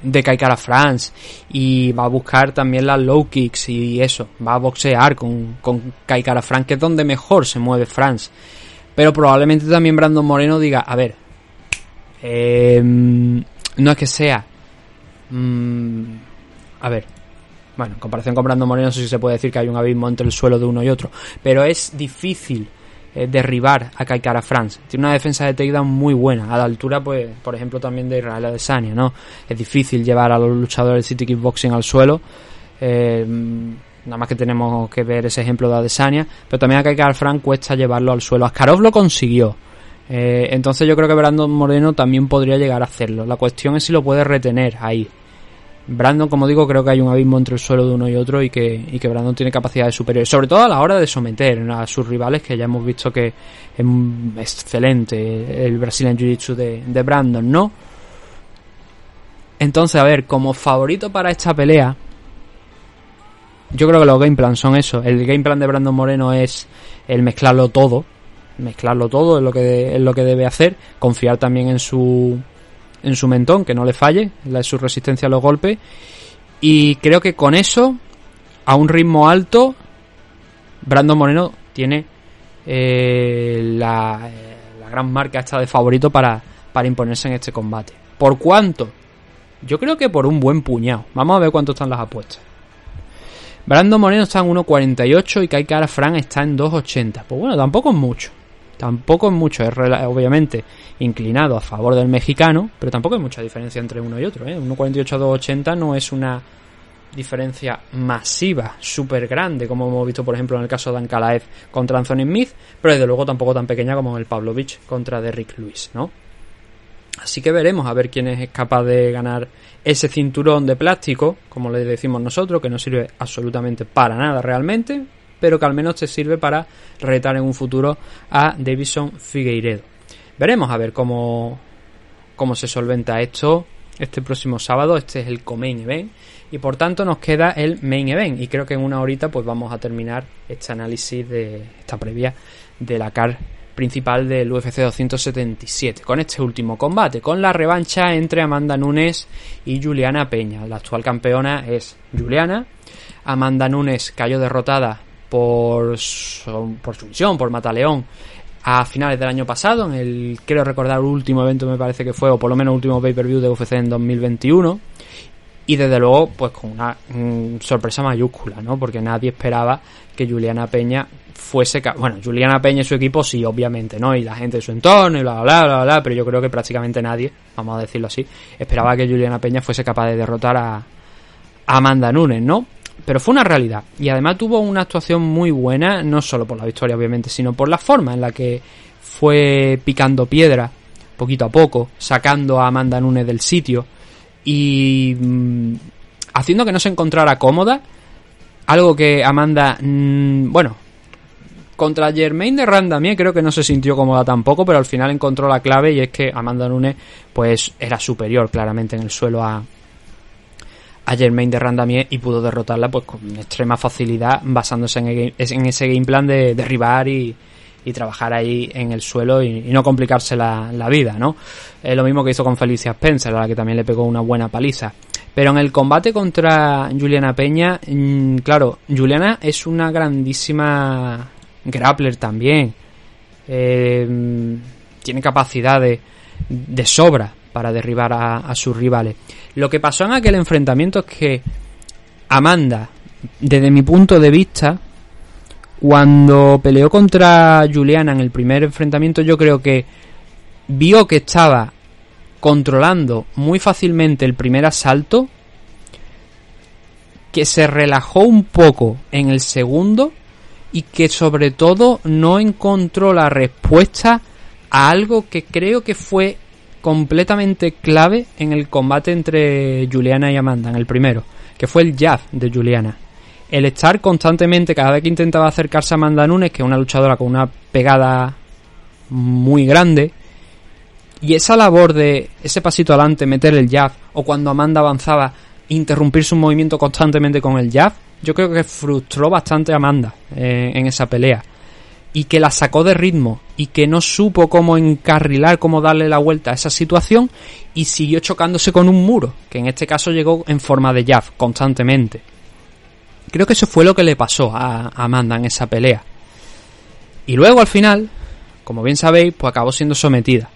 de Kaikara France y va a buscar también las low kicks y eso, va a boxear con, con Kaikara France que es donde mejor se mueve France pero probablemente también Brandon Moreno diga, a ver, eh, no es que sea... Mmm, a ver, bueno, en comparación con Brandon Moreno, no sé si se puede decir que hay un abismo entre el suelo de uno y otro, pero es difícil eh, derribar a Kaikara France. Tiene una defensa de takedown muy buena, a la altura, pues, por ejemplo, también de Israel Adesanya, ¿no? Es difícil llevar a los luchadores de City Kickboxing al suelo. Eh, nada más que tenemos que ver ese ejemplo de Adesanya, pero también a Kai Frank cuesta llevarlo al suelo. Askarov lo consiguió. Eh, entonces yo creo que Brandon Moreno también podría llegar a hacerlo. La cuestión es si lo puede retener ahí. Brandon, como digo, creo que hay un abismo entre el suelo de uno y otro y que, y que Brandon tiene capacidades superiores, sobre todo a la hora de someter a sus rivales, que ya hemos visto que es excelente el Brazilian Jiu-Jitsu de, de Brandon, ¿no? Entonces, a ver, como favorito para esta pelea, yo creo que los game plans son eso. El game plan de Brandon Moreno es el mezclarlo todo, mezclarlo todo es lo que es lo que debe hacer, confiar también en su en su mentón, que no le falle, la, su resistencia a los golpes. Y creo que con eso, a un ritmo alto, Brandon Moreno tiene eh, la, la, gran marca esta de favorito para, para imponerse en este combate. ¿Por cuánto? Yo creo que por un buen puñado. Vamos a ver cuánto están las apuestas. Brandon Moreno está en 1.48 y Kai Kara Fran está en 2.80. Pues bueno, tampoco es mucho. Tampoco es mucho, es obviamente inclinado a favor del mexicano, pero tampoco hay mucha diferencia entre uno y otro. ¿eh? 1.48 a 2.80 no es una diferencia masiva, súper grande, como hemos visto por ejemplo en el caso de Ankalaev contra Anthony Smith, pero desde luego tampoco tan pequeña como en el Pavlovich contra Derrick Lewis, ¿no? Así que veremos a ver quién es capaz de ganar ese cinturón de plástico, como le decimos nosotros, que no sirve absolutamente para nada realmente, pero que al menos te sirve para retar en un futuro a Davison Figueiredo. Veremos a ver cómo, cómo se solventa esto este próximo sábado. Este es el co-main event. Y por tanto nos queda el main event. Y creo que en una horita pues vamos a terminar este análisis de esta previa de la car principal del UFC 277 con este último combate con la revancha entre Amanda Nunes y Juliana Peña. La actual campeona es Juliana. Amanda Nunes cayó derrotada por, por sumisión, por Mataleón, a finales del año pasado, en el, quiero recordar, el último evento me parece que fue, o por lo menos último pay-per-view de UFC en 2021. Y desde luego, pues con una sorpresa mayúscula, ¿no? Porque nadie esperaba que Juliana Peña fuese. Bueno, Juliana Peña y su equipo, sí, obviamente, ¿no? Y la gente de su entorno y bla, bla, bla, bla, pero yo creo que prácticamente nadie, vamos a decirlo así, esperaba que Juliana Peña fuese capaz de derrotar a, a Amanda Nunes, ¿no? Pero fue una realidad. Y además tuvo una actuación muy buena, no solo por la victoria, obviamente, sino por la forma en la que fue picando piedra, poquito a poco, sacando a Amanda Nunes del sitio y mm, haciendo que no se encontrara cómoda. Algo que Amanda, mm, bueno, contra Germain de Randamie creo que no se sintió cómoda tampoco, pero al final encontró la clave y es que Amanda Nunes pues era superior claramente en el suelo a, a Germain de Randamier y pudo derrotarla pues con extrema facilidad basándose en, ese game plan de derribar y, trabajar ahí en el suelo y, no complicarse la, vida, ¿no? Es lo mismo que hizo con Felicia Spencer, a la que también le pegó una buena paliza. Pero en el combate contra Juliana Peña, mm, claro, Juliana es una grandísima grappler también. Eh, tiene capacidad de, de sobra para derribar a, sus rivales. Lo que pasó en aquel enfrentamiento es que Amanda, desde mi punto de vista, cuando peleó contra Juliana en el primer enfrentamiento, yo creo que vio que estaba controlando muy fácilmente el primer asalto, que se relajó un poco en el segundo y que sobre todo no encontró la respuesta a algo que creo que fue completamente clave en el combate entre Juliana y Amanda, en el primero, que fue el jab de Juliana. El estar constantemente, cada vez que intentaba acercarse a Amanda Nunes, que es una luchadora con una pegada muy grande, y esa labor de ese pasito adelante, meter el jab, o cuando Amanda avanzaba, interrumpir su movimiento constantemente con el jab, yo creo que frustró bastante a Amanda eh, en esa pelea y que la sacó de ritmo y que no supo cómo encarrilar, cómo darle la vuelta a esa situación y siguió chocándose con un muro, que en este caso llegó en forma de jab constantemente. Creo que eso fue lo que le pasó a Amanda en esa pelea. Y luego al final, como bien sabéis, pues acabó siendo sometida.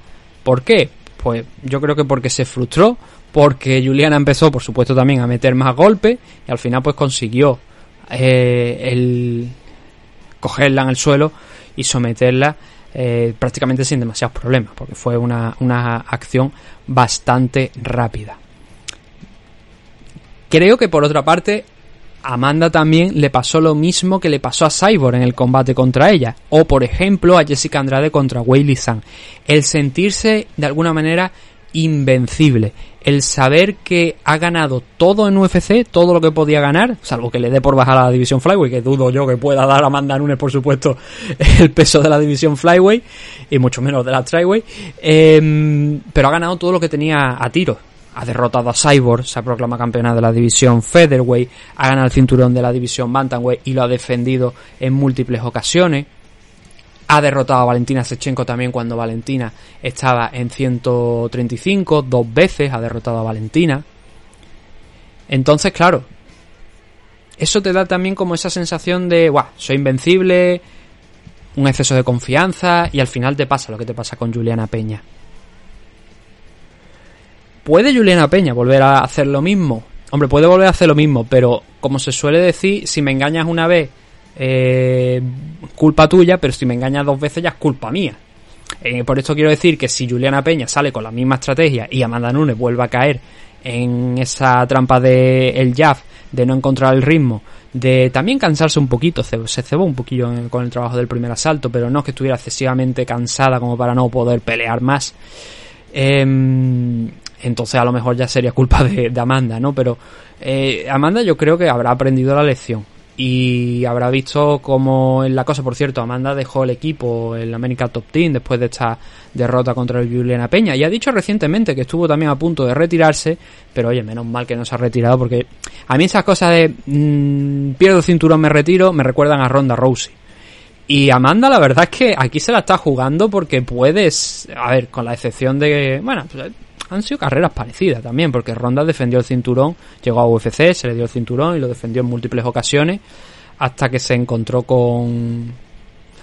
¿Por qué? Pues yo creo que porque se frustró, porque Juliana empezó, por supuesto, también a meter más golpes y al final pues consiguió eh, el, cogerla en el suelo y someterla eh, prácticamente sin demasiados problemas, porque fue una, una acción bastante rápida. Creo que por otra parte, Amanda también le pasó lo mismo que le pasó a Cyborg en el combate contra ella. O, por ejemplo, a Jessica Andrade contra Weili Zhang. El sentirse, de alguna manera, invencible. El saber que ha ganado todo en UFC, todo lo que podía ganar, salvo que le dé por bajar a la división Flyway, que dudo yo que pueda dar a Amanda Nunes, por supuesto, el peso de la división Flyway, y mucho menos de la Tryway, em, pero ha ganado todo lo que tenía a tiro ha derrotado a Cyborg, se ha proclamado campeona de la división Featherweight, ha ganado el cinturón de la división Bantamweight y lo ha defendido en múltiples ocasiones. Ha derrotado a Valentina Sechenko también cuando Valentina estaba en 135, dos veces ha derrotado a Valentina. Entonces, claro, eso te da también como esa sensación de, guau, soy invencible, un exceso de confianza y al final te pasa lo que te pasa con Juliana Peña. ¿Puede Juliana Peña volver a hacer lo mismo? Hombre, puede volver a hacer lo mismo, pero como se suele decir, si me engañas una vez, eh, culpa tuya, pero si me engañas dos veces ya es culpa mía. Eh, por esto quiero decir que si Juliana Peña sale con la misma estrategia y Amanda Nunes vuelve a caer en esa trampa de el jab, de no encontrar el ritmo, de también cansarse un poquito, se cebó un poquillo con el trabajo del primer asalto, pero no es que estuviera excesivamente cansada como para no poder pelear más. Eh, entonces a lo mejor ya sería culpa de, Amanda, ¿no? Pero eh, Amanda yo creo que habrá aprendido la lección y habrá visto cómo en la cosa, por cierto, Amanda dejó el equipo, el América Top Team, después de esta derrota contra el Juliana Peña. Y ha dicho recientemente que estuvo también a punto de retirarse, pero oye, menos mal que no se ha retirado, porque a mí esas cosas de mmm, pierdo cinturón, me retiro, me recuerdan a Ronda Rousey. Y Amanda, la verdad es que aquí se la está jugando porque puedes, a ver, con la excepción de, bueno, pues, han sido carreras parecidas también, porque Ronda defendió el cinturón, llegó a UFC, se le dio el cinturón y lo defendió en múltiples ocasiones, hasta que se encontró con,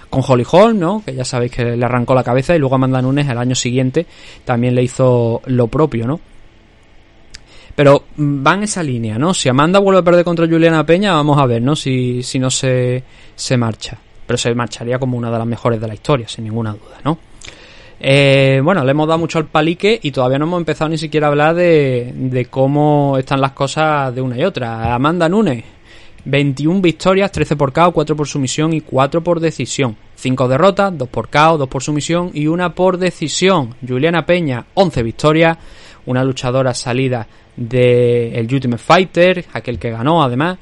con Holly Holm, ¿no? Que ya sabéis que le arrancó la cabeza y luego Amanda Nunes el año siguiente también le hizo lo propio, ¿no? Pero van esa línea, ¿no? Si Amanda vuelve a perder contra Juliana Peña, vamos a ver, ¿no? Si, si no se, se marcha. Pero se marcharía como una de las mejores de la historia, sin ninguna duda, ¿no? Eh, bueno, le hemos dado mucho al palique y todavía no hemos empezado ni siquiera a hablar de, cómo están las cosas de una y otra. Amanda Nunes, 21 victorias, 13 por KO, 4 por sumisión y 4 por decisión. 5 derrotas, 2 por KO, 2 por sumisión y 1 por decisión. Juliana Peña, 11 victorias, una luchadora salida del el Ultimate Fighter, aquel que ganó además.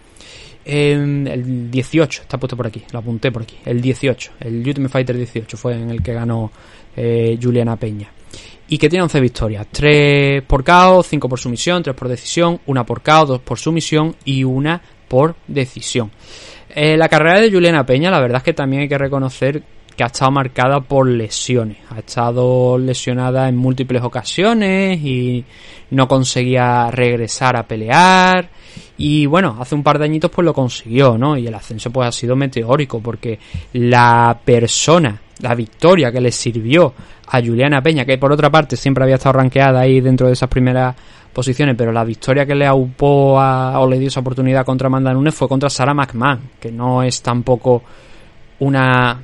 el 18, está puesto por aquí, lo apunté por aquí. El 18, el Ultimate Fighter 18 fue en el que ganó eh, Juliana Peña. Y que tiene 11 victorias, 3 por KO, 5 por sumisión, 3 por decisión, 1 por KO, 2 por sumisión y 1 por decisión. Eh, la carrera de Juliana Peña, la verdad es que también hay que reconocer que ha estado marcada por lesiones. Ha estado lesionada en múltiples ocasiones y no conseguía regresar a pelear. Y bueno, hace un par de añitos pues lo consiguió, ¿no? Y el ascenso pues ha sido meteórico porque la persona la victoria que le sirvió a Juliana Peña, que por otra parte siempre había estado rankeada ahí dentro de esas primeras posiciones, pero la victoria que le aupó o le dio esa oportunidad contra Amanda Nunes fue contra Sarah McMahon, que no es tampoco una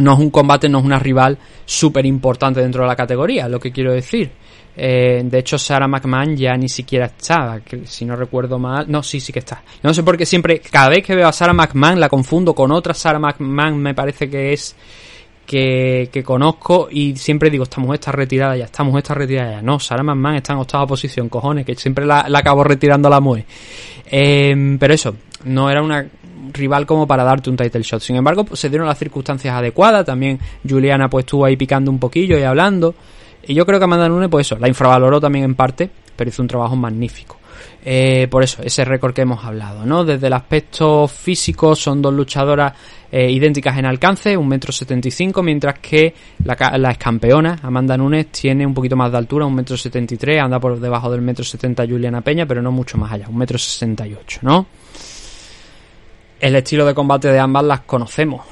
no es un combate, no es una rival súper importante dentro de la categoría, lo que quiero decir. Eh, de hecho, Sarah McMahon ya ni siquiera estaba, si no recuerdo mal. No, sí, sí que está. No sé por qué siempre, cada vez que veo a Sarah McMahon la confundo con otra Sarah McMahon, me parece que es que, que conozco y siempre digo, esta mujer está retirada ya, esta mujer está retirada ya. No, Sarah McMahon está en octava posición, cojones, que siempre la, acabo retirando a la mujer. Eh, pero eso, no era una rival como para darte un title shot. Sin embargo, pues, se dieron las circunstancias adecuadas. También Juliana pues estuvo ahí picando un poquillo y hablando. Y yo creo que Amanda Nunes, pues eso, la infravaloró también en parte, pero hizo un trabajo magnífico. Eh, por eso, ese récord que hemos hablado, ¿no? Desde el aspecto físico son dos luchadoras eh, idénticas en alcance, un metro setenta y cinco, mientras que la, la campeona, Amanda Nunes, tiene un poquito más de altura, un metro setenta y tres, anda por debajo del metro setenta Juliana Peña, pero no mucho más allá, un metro sesenta y ocho, ¿no? El estilo de combate de ambas las conocemos,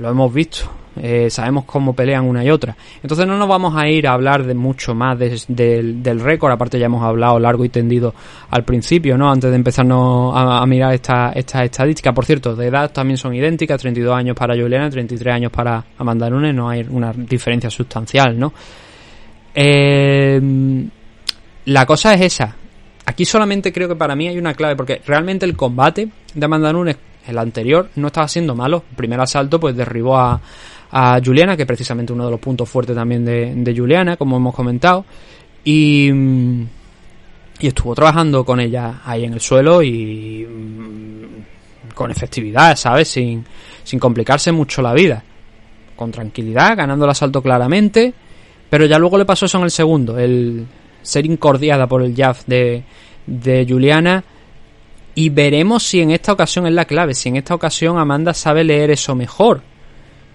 lo hemos visto, eh, sabemos cómo pelean una y otra. Entonces no nos vamos a ir a hablar de mucho más del récord, aparte ya hemos hablado largo y tendido al principio, ¿no? Antes de empezarnos a, mirar estas esta estadísticas. Por cierto, de edad también son idénticas, 32 años para Juliana, 33 años para Amanda Nunes, no hay una diferencia sustancial, ¿no? Eh, la cosa es esa, aquí solamente creo que para mí hay una clave, porque realmente el combate de Amanda Nunes, el anterior, no estaba siendo malo. El primer asalto, pues derribó a, a Juliana, que es precisamente uno de los puntos fuertes también de, de Juliana, como hemos comentado. Y, mm, y estuvo trabajando con ella ahí en el suelo y mm, con efectividad, ¿sabes? Sin, sin complicarse mucho la vida. Con tranquilidad, ganando el asalto claramente. Pero ya luego le pasó eso en el segundo, el ser incordiada por el jab de, de Juliana. Y veremos si en esta ocasión es la clave, si en esta ocasión Amanda sabe leer eso mejor.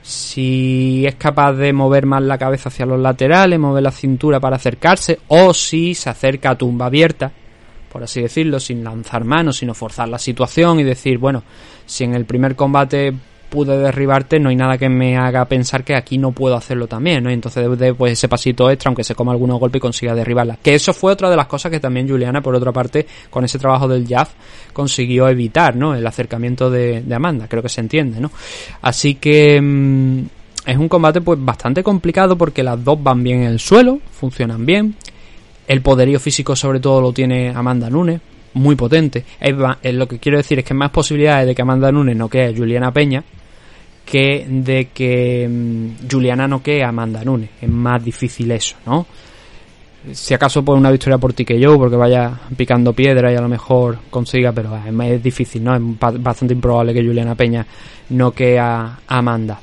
Si es capaz de mover más la cabeza hacia los laterales, mover la cintura para acercarse, o si se acerca a tumba abierta, por así decirlo, sin lanzar manos, sino forzar la situación y decir, bueno, si en el primer combate pude derribarte, no hay nada que me haga pensar que aquí no puedo hacerlo también, ¿no? Y entonces de pues ese pasito extra, aunque se coma algunos golpes y consiga derribarla. Que eso fue otra de las cosas que también Juliana, por otra parte, con ese trabajo del jab, consiguió evitar, ¿no? El acercamiento de, Amanda, creo que se entiende, ¿no? Así que mm, es un combate pues bastante complicado porque las dos van bien en el suelo, funcionan bien. El poderío físico sobre todo lo tiene Amanda Nunes, muy potente. Es, lo que quiero decir es que más posibilidades de que Amanda Nunes no quede Juliana Peña que de que mm, Juliana no quede Amanda Nunes. Es más difícil eso, ¿no? Si acaso por una victoria por ti que yo, porque vaya picando piedra y a lo mejor consiga, pero es, difícil, ¿no? Es ba- bastante improbable que Juliana Peña no quede a a Amanda.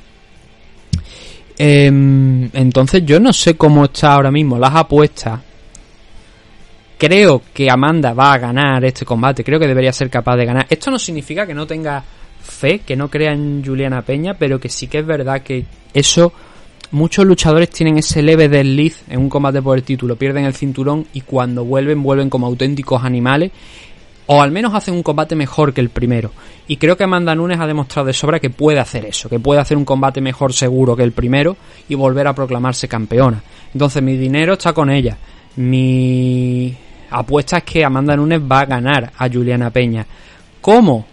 Em, entonces yo no sé cómo está ahora mismo las apuestas. Creo que Amanda va a ganar este combate. Creo que debería ser capaz de ganar. Esto no significa que no tenga fe, que no crea en Juliana Peña, pero que sí que es verdad que eso muchos luchadores tienen ese leve desliz en un combate por el título, pierden el cinturón y cuando vuelven vuelven como auténticos animales o al menos hacen un combate mejor que el primero. Y creo que Amanda Nunes ha demostrado de sobra que puede hacer eso, que puede hacer un combate mejor seguro que el primero y volver a proclamarse campeona. Entonces mi dinero está con ella. Mi apuesta es que Amanda Nunes va a ganar a Juliana Peña. ¿Cómo?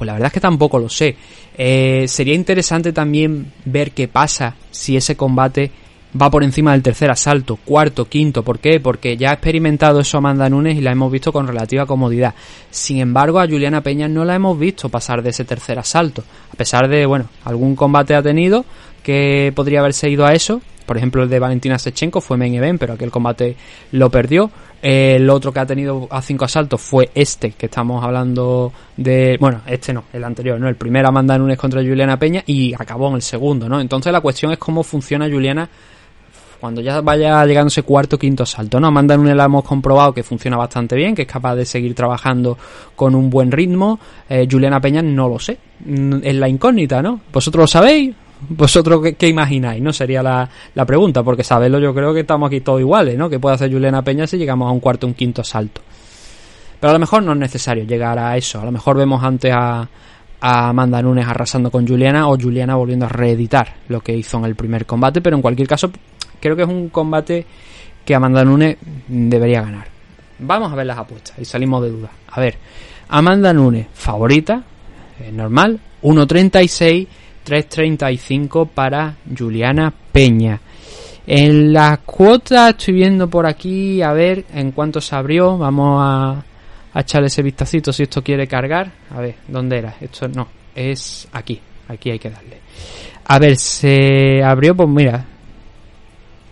Pues la verdad es que tampoco lo sé. Eh, sería interesante también ver qué pasa si ese combate va por encima del tercer asalto, cuarto, quinto. ¿Por qué? Porque ya ha experimentado eso Amanda Nunes y la hemos visto con relativa comodidad. Sin embargo, a Juliana Peña no la hemos visto pasar de ese tercer asalto. A pesar de, bueno, algún combate ha tenido que podría haberse ido a eso. Por ejemplo, el de Valentina Sechenko fue main event, pero aquel combate lo perdió. El otro que ha tenido a cinco asaltos fue este, que estamos hablando de. Bueno, este no, el anterior, ¿no? El primero Amanda Nunes contra Juliana Peña y acabó en el segundo, ¿no? Entonces la cuestión es cómo funciona Juliana cuando ya vaya llegando ese cuarto quinto salto, ¿no? Amanda Nunes la hemos comprobado que funciona bastante bien, que es capaz de seguir trabajando con un buen ritmo. Eh, Juliana Peña no lo sé. Es la incógnita, ¿no? ¿Vosotros lo sabéis? ¿Vosotros qué, imagináis? No sería la, la pregunta, porque saberlo yo creo que estamos aquí todos iguales, ¿no? ¿Qué puede hacer Juliana Peña si llegamos a un cuarto un quinto salto? Pero a lo mejor no es necesario llegar a eso. A lo mejor vemos antes a, a Amanda Nunes arrasando con Juliana o Juliana volviendo a reeditar lo que hizo en el primer combate, pero en cualquier caso creo que es un combate que Amanda Nunes debería ganar. Vamos a ver las apuestas y salimos de dudas. A ver, Amanda Nunes, favorita, eh, normal, 1.36, 3.35 para Juliana Peña. En las cuotas estoy viendo por aquí, a ver en cuánto se abrió. Vamos a, echarle ese vistacito si esto quiere cargar. A ver, ¿dónde era? Esto no, es aquí. Aquí hay que darle. A ver, se abrió, pues mira,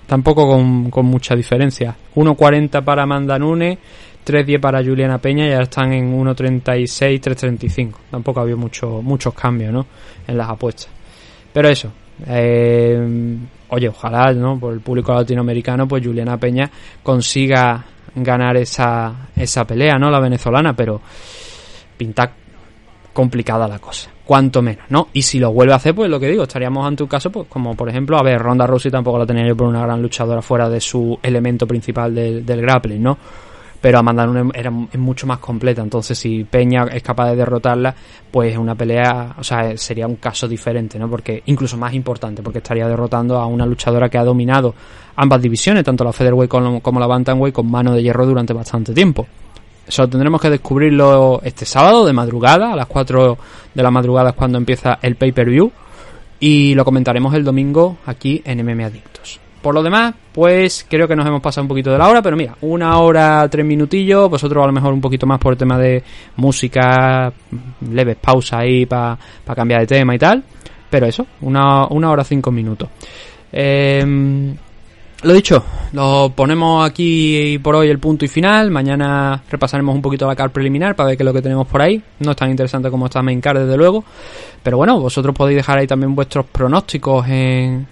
tampoco con, mucha diferencia. 1.40 para Amanda Nunes, 3.10 para Juliana Peña y ahora están en 1.36, 3.35. Tampoco ha habido mucho, muchos cambios, ¿no? En las apuestas. Pero eso, eh, oye, ojalá, ¿no? Por el público latinoamericano, pues Juliana Peña consiga ganar esa, esa pelea, ¿no? La venezolana, pero pinta complicada la cosa. Cuanto menos, ¿no? Y si lo vuelve a hacer, pues lo que digo, estaríamos ante un caso, pues como por ejemplo, a ver, Ronda Rousey tampoco la tenía yo por una gran luchadora fuera de su elemento principal del, del grappling, ¿no? Pero Amanda Nunes era mucho más completa, entonces si Peña es capaz de derrotarla, pues es una pelea, o sea, sería un caso diferente, ¿no? Porque incluso más importante, porque estaría derrotando a una luchadora que ha dominado ambas divisiones, tanto la featherweight como, como la bantamweight, con mano de hierro durante bastante tiempo. Eso tendremos que descubrirlo este sábado de madrugada, a las 4 de la madrugada es cuando empieza el pay-per-view. Y lo comentaremos el domingo aquí en MM Adictos. Por lo demás, pues creo que nos hemos pasado un poquito de la hora, pero mira, una hora, tres minutillos, vosotros a lo mejor un poquito más por el tema de música, leves pausas ahí para cambiar de tema y tal. Pero eso, una, una hora cinco minutos. Eh, lo dicho, lo ponemos aquí por hoy el punto y final. Mañana repasaremos un poquito la car preliminar para ver qué es lo que tenemos por ahí. No es tan interesante como esta main car, desde luego. Pero bueno, vosotros podéis dejar ahí también vuestros pronósticos en,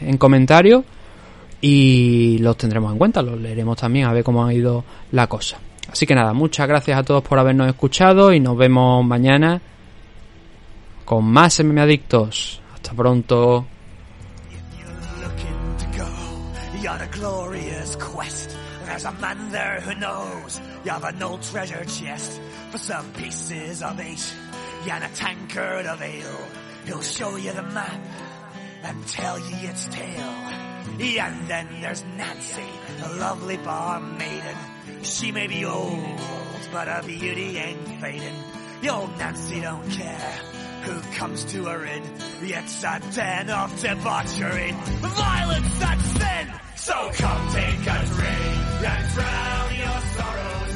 en comentarios. Y los tendremos en cuenta, los leeremos también a ver cómo ha ido la cosa. Así que nada, muchas gracias a todos por habernos escuchado y nos vemos mañana con más MM Adictos. Hasta pronto. And then there's Nancy, a lovely bar maiden. She may be old, but her beauty ain't fading. The old Nancy don't care who comes to her in. It's a den of debauchery. Violence, that's sin! So come take a drink and drown your sorrow.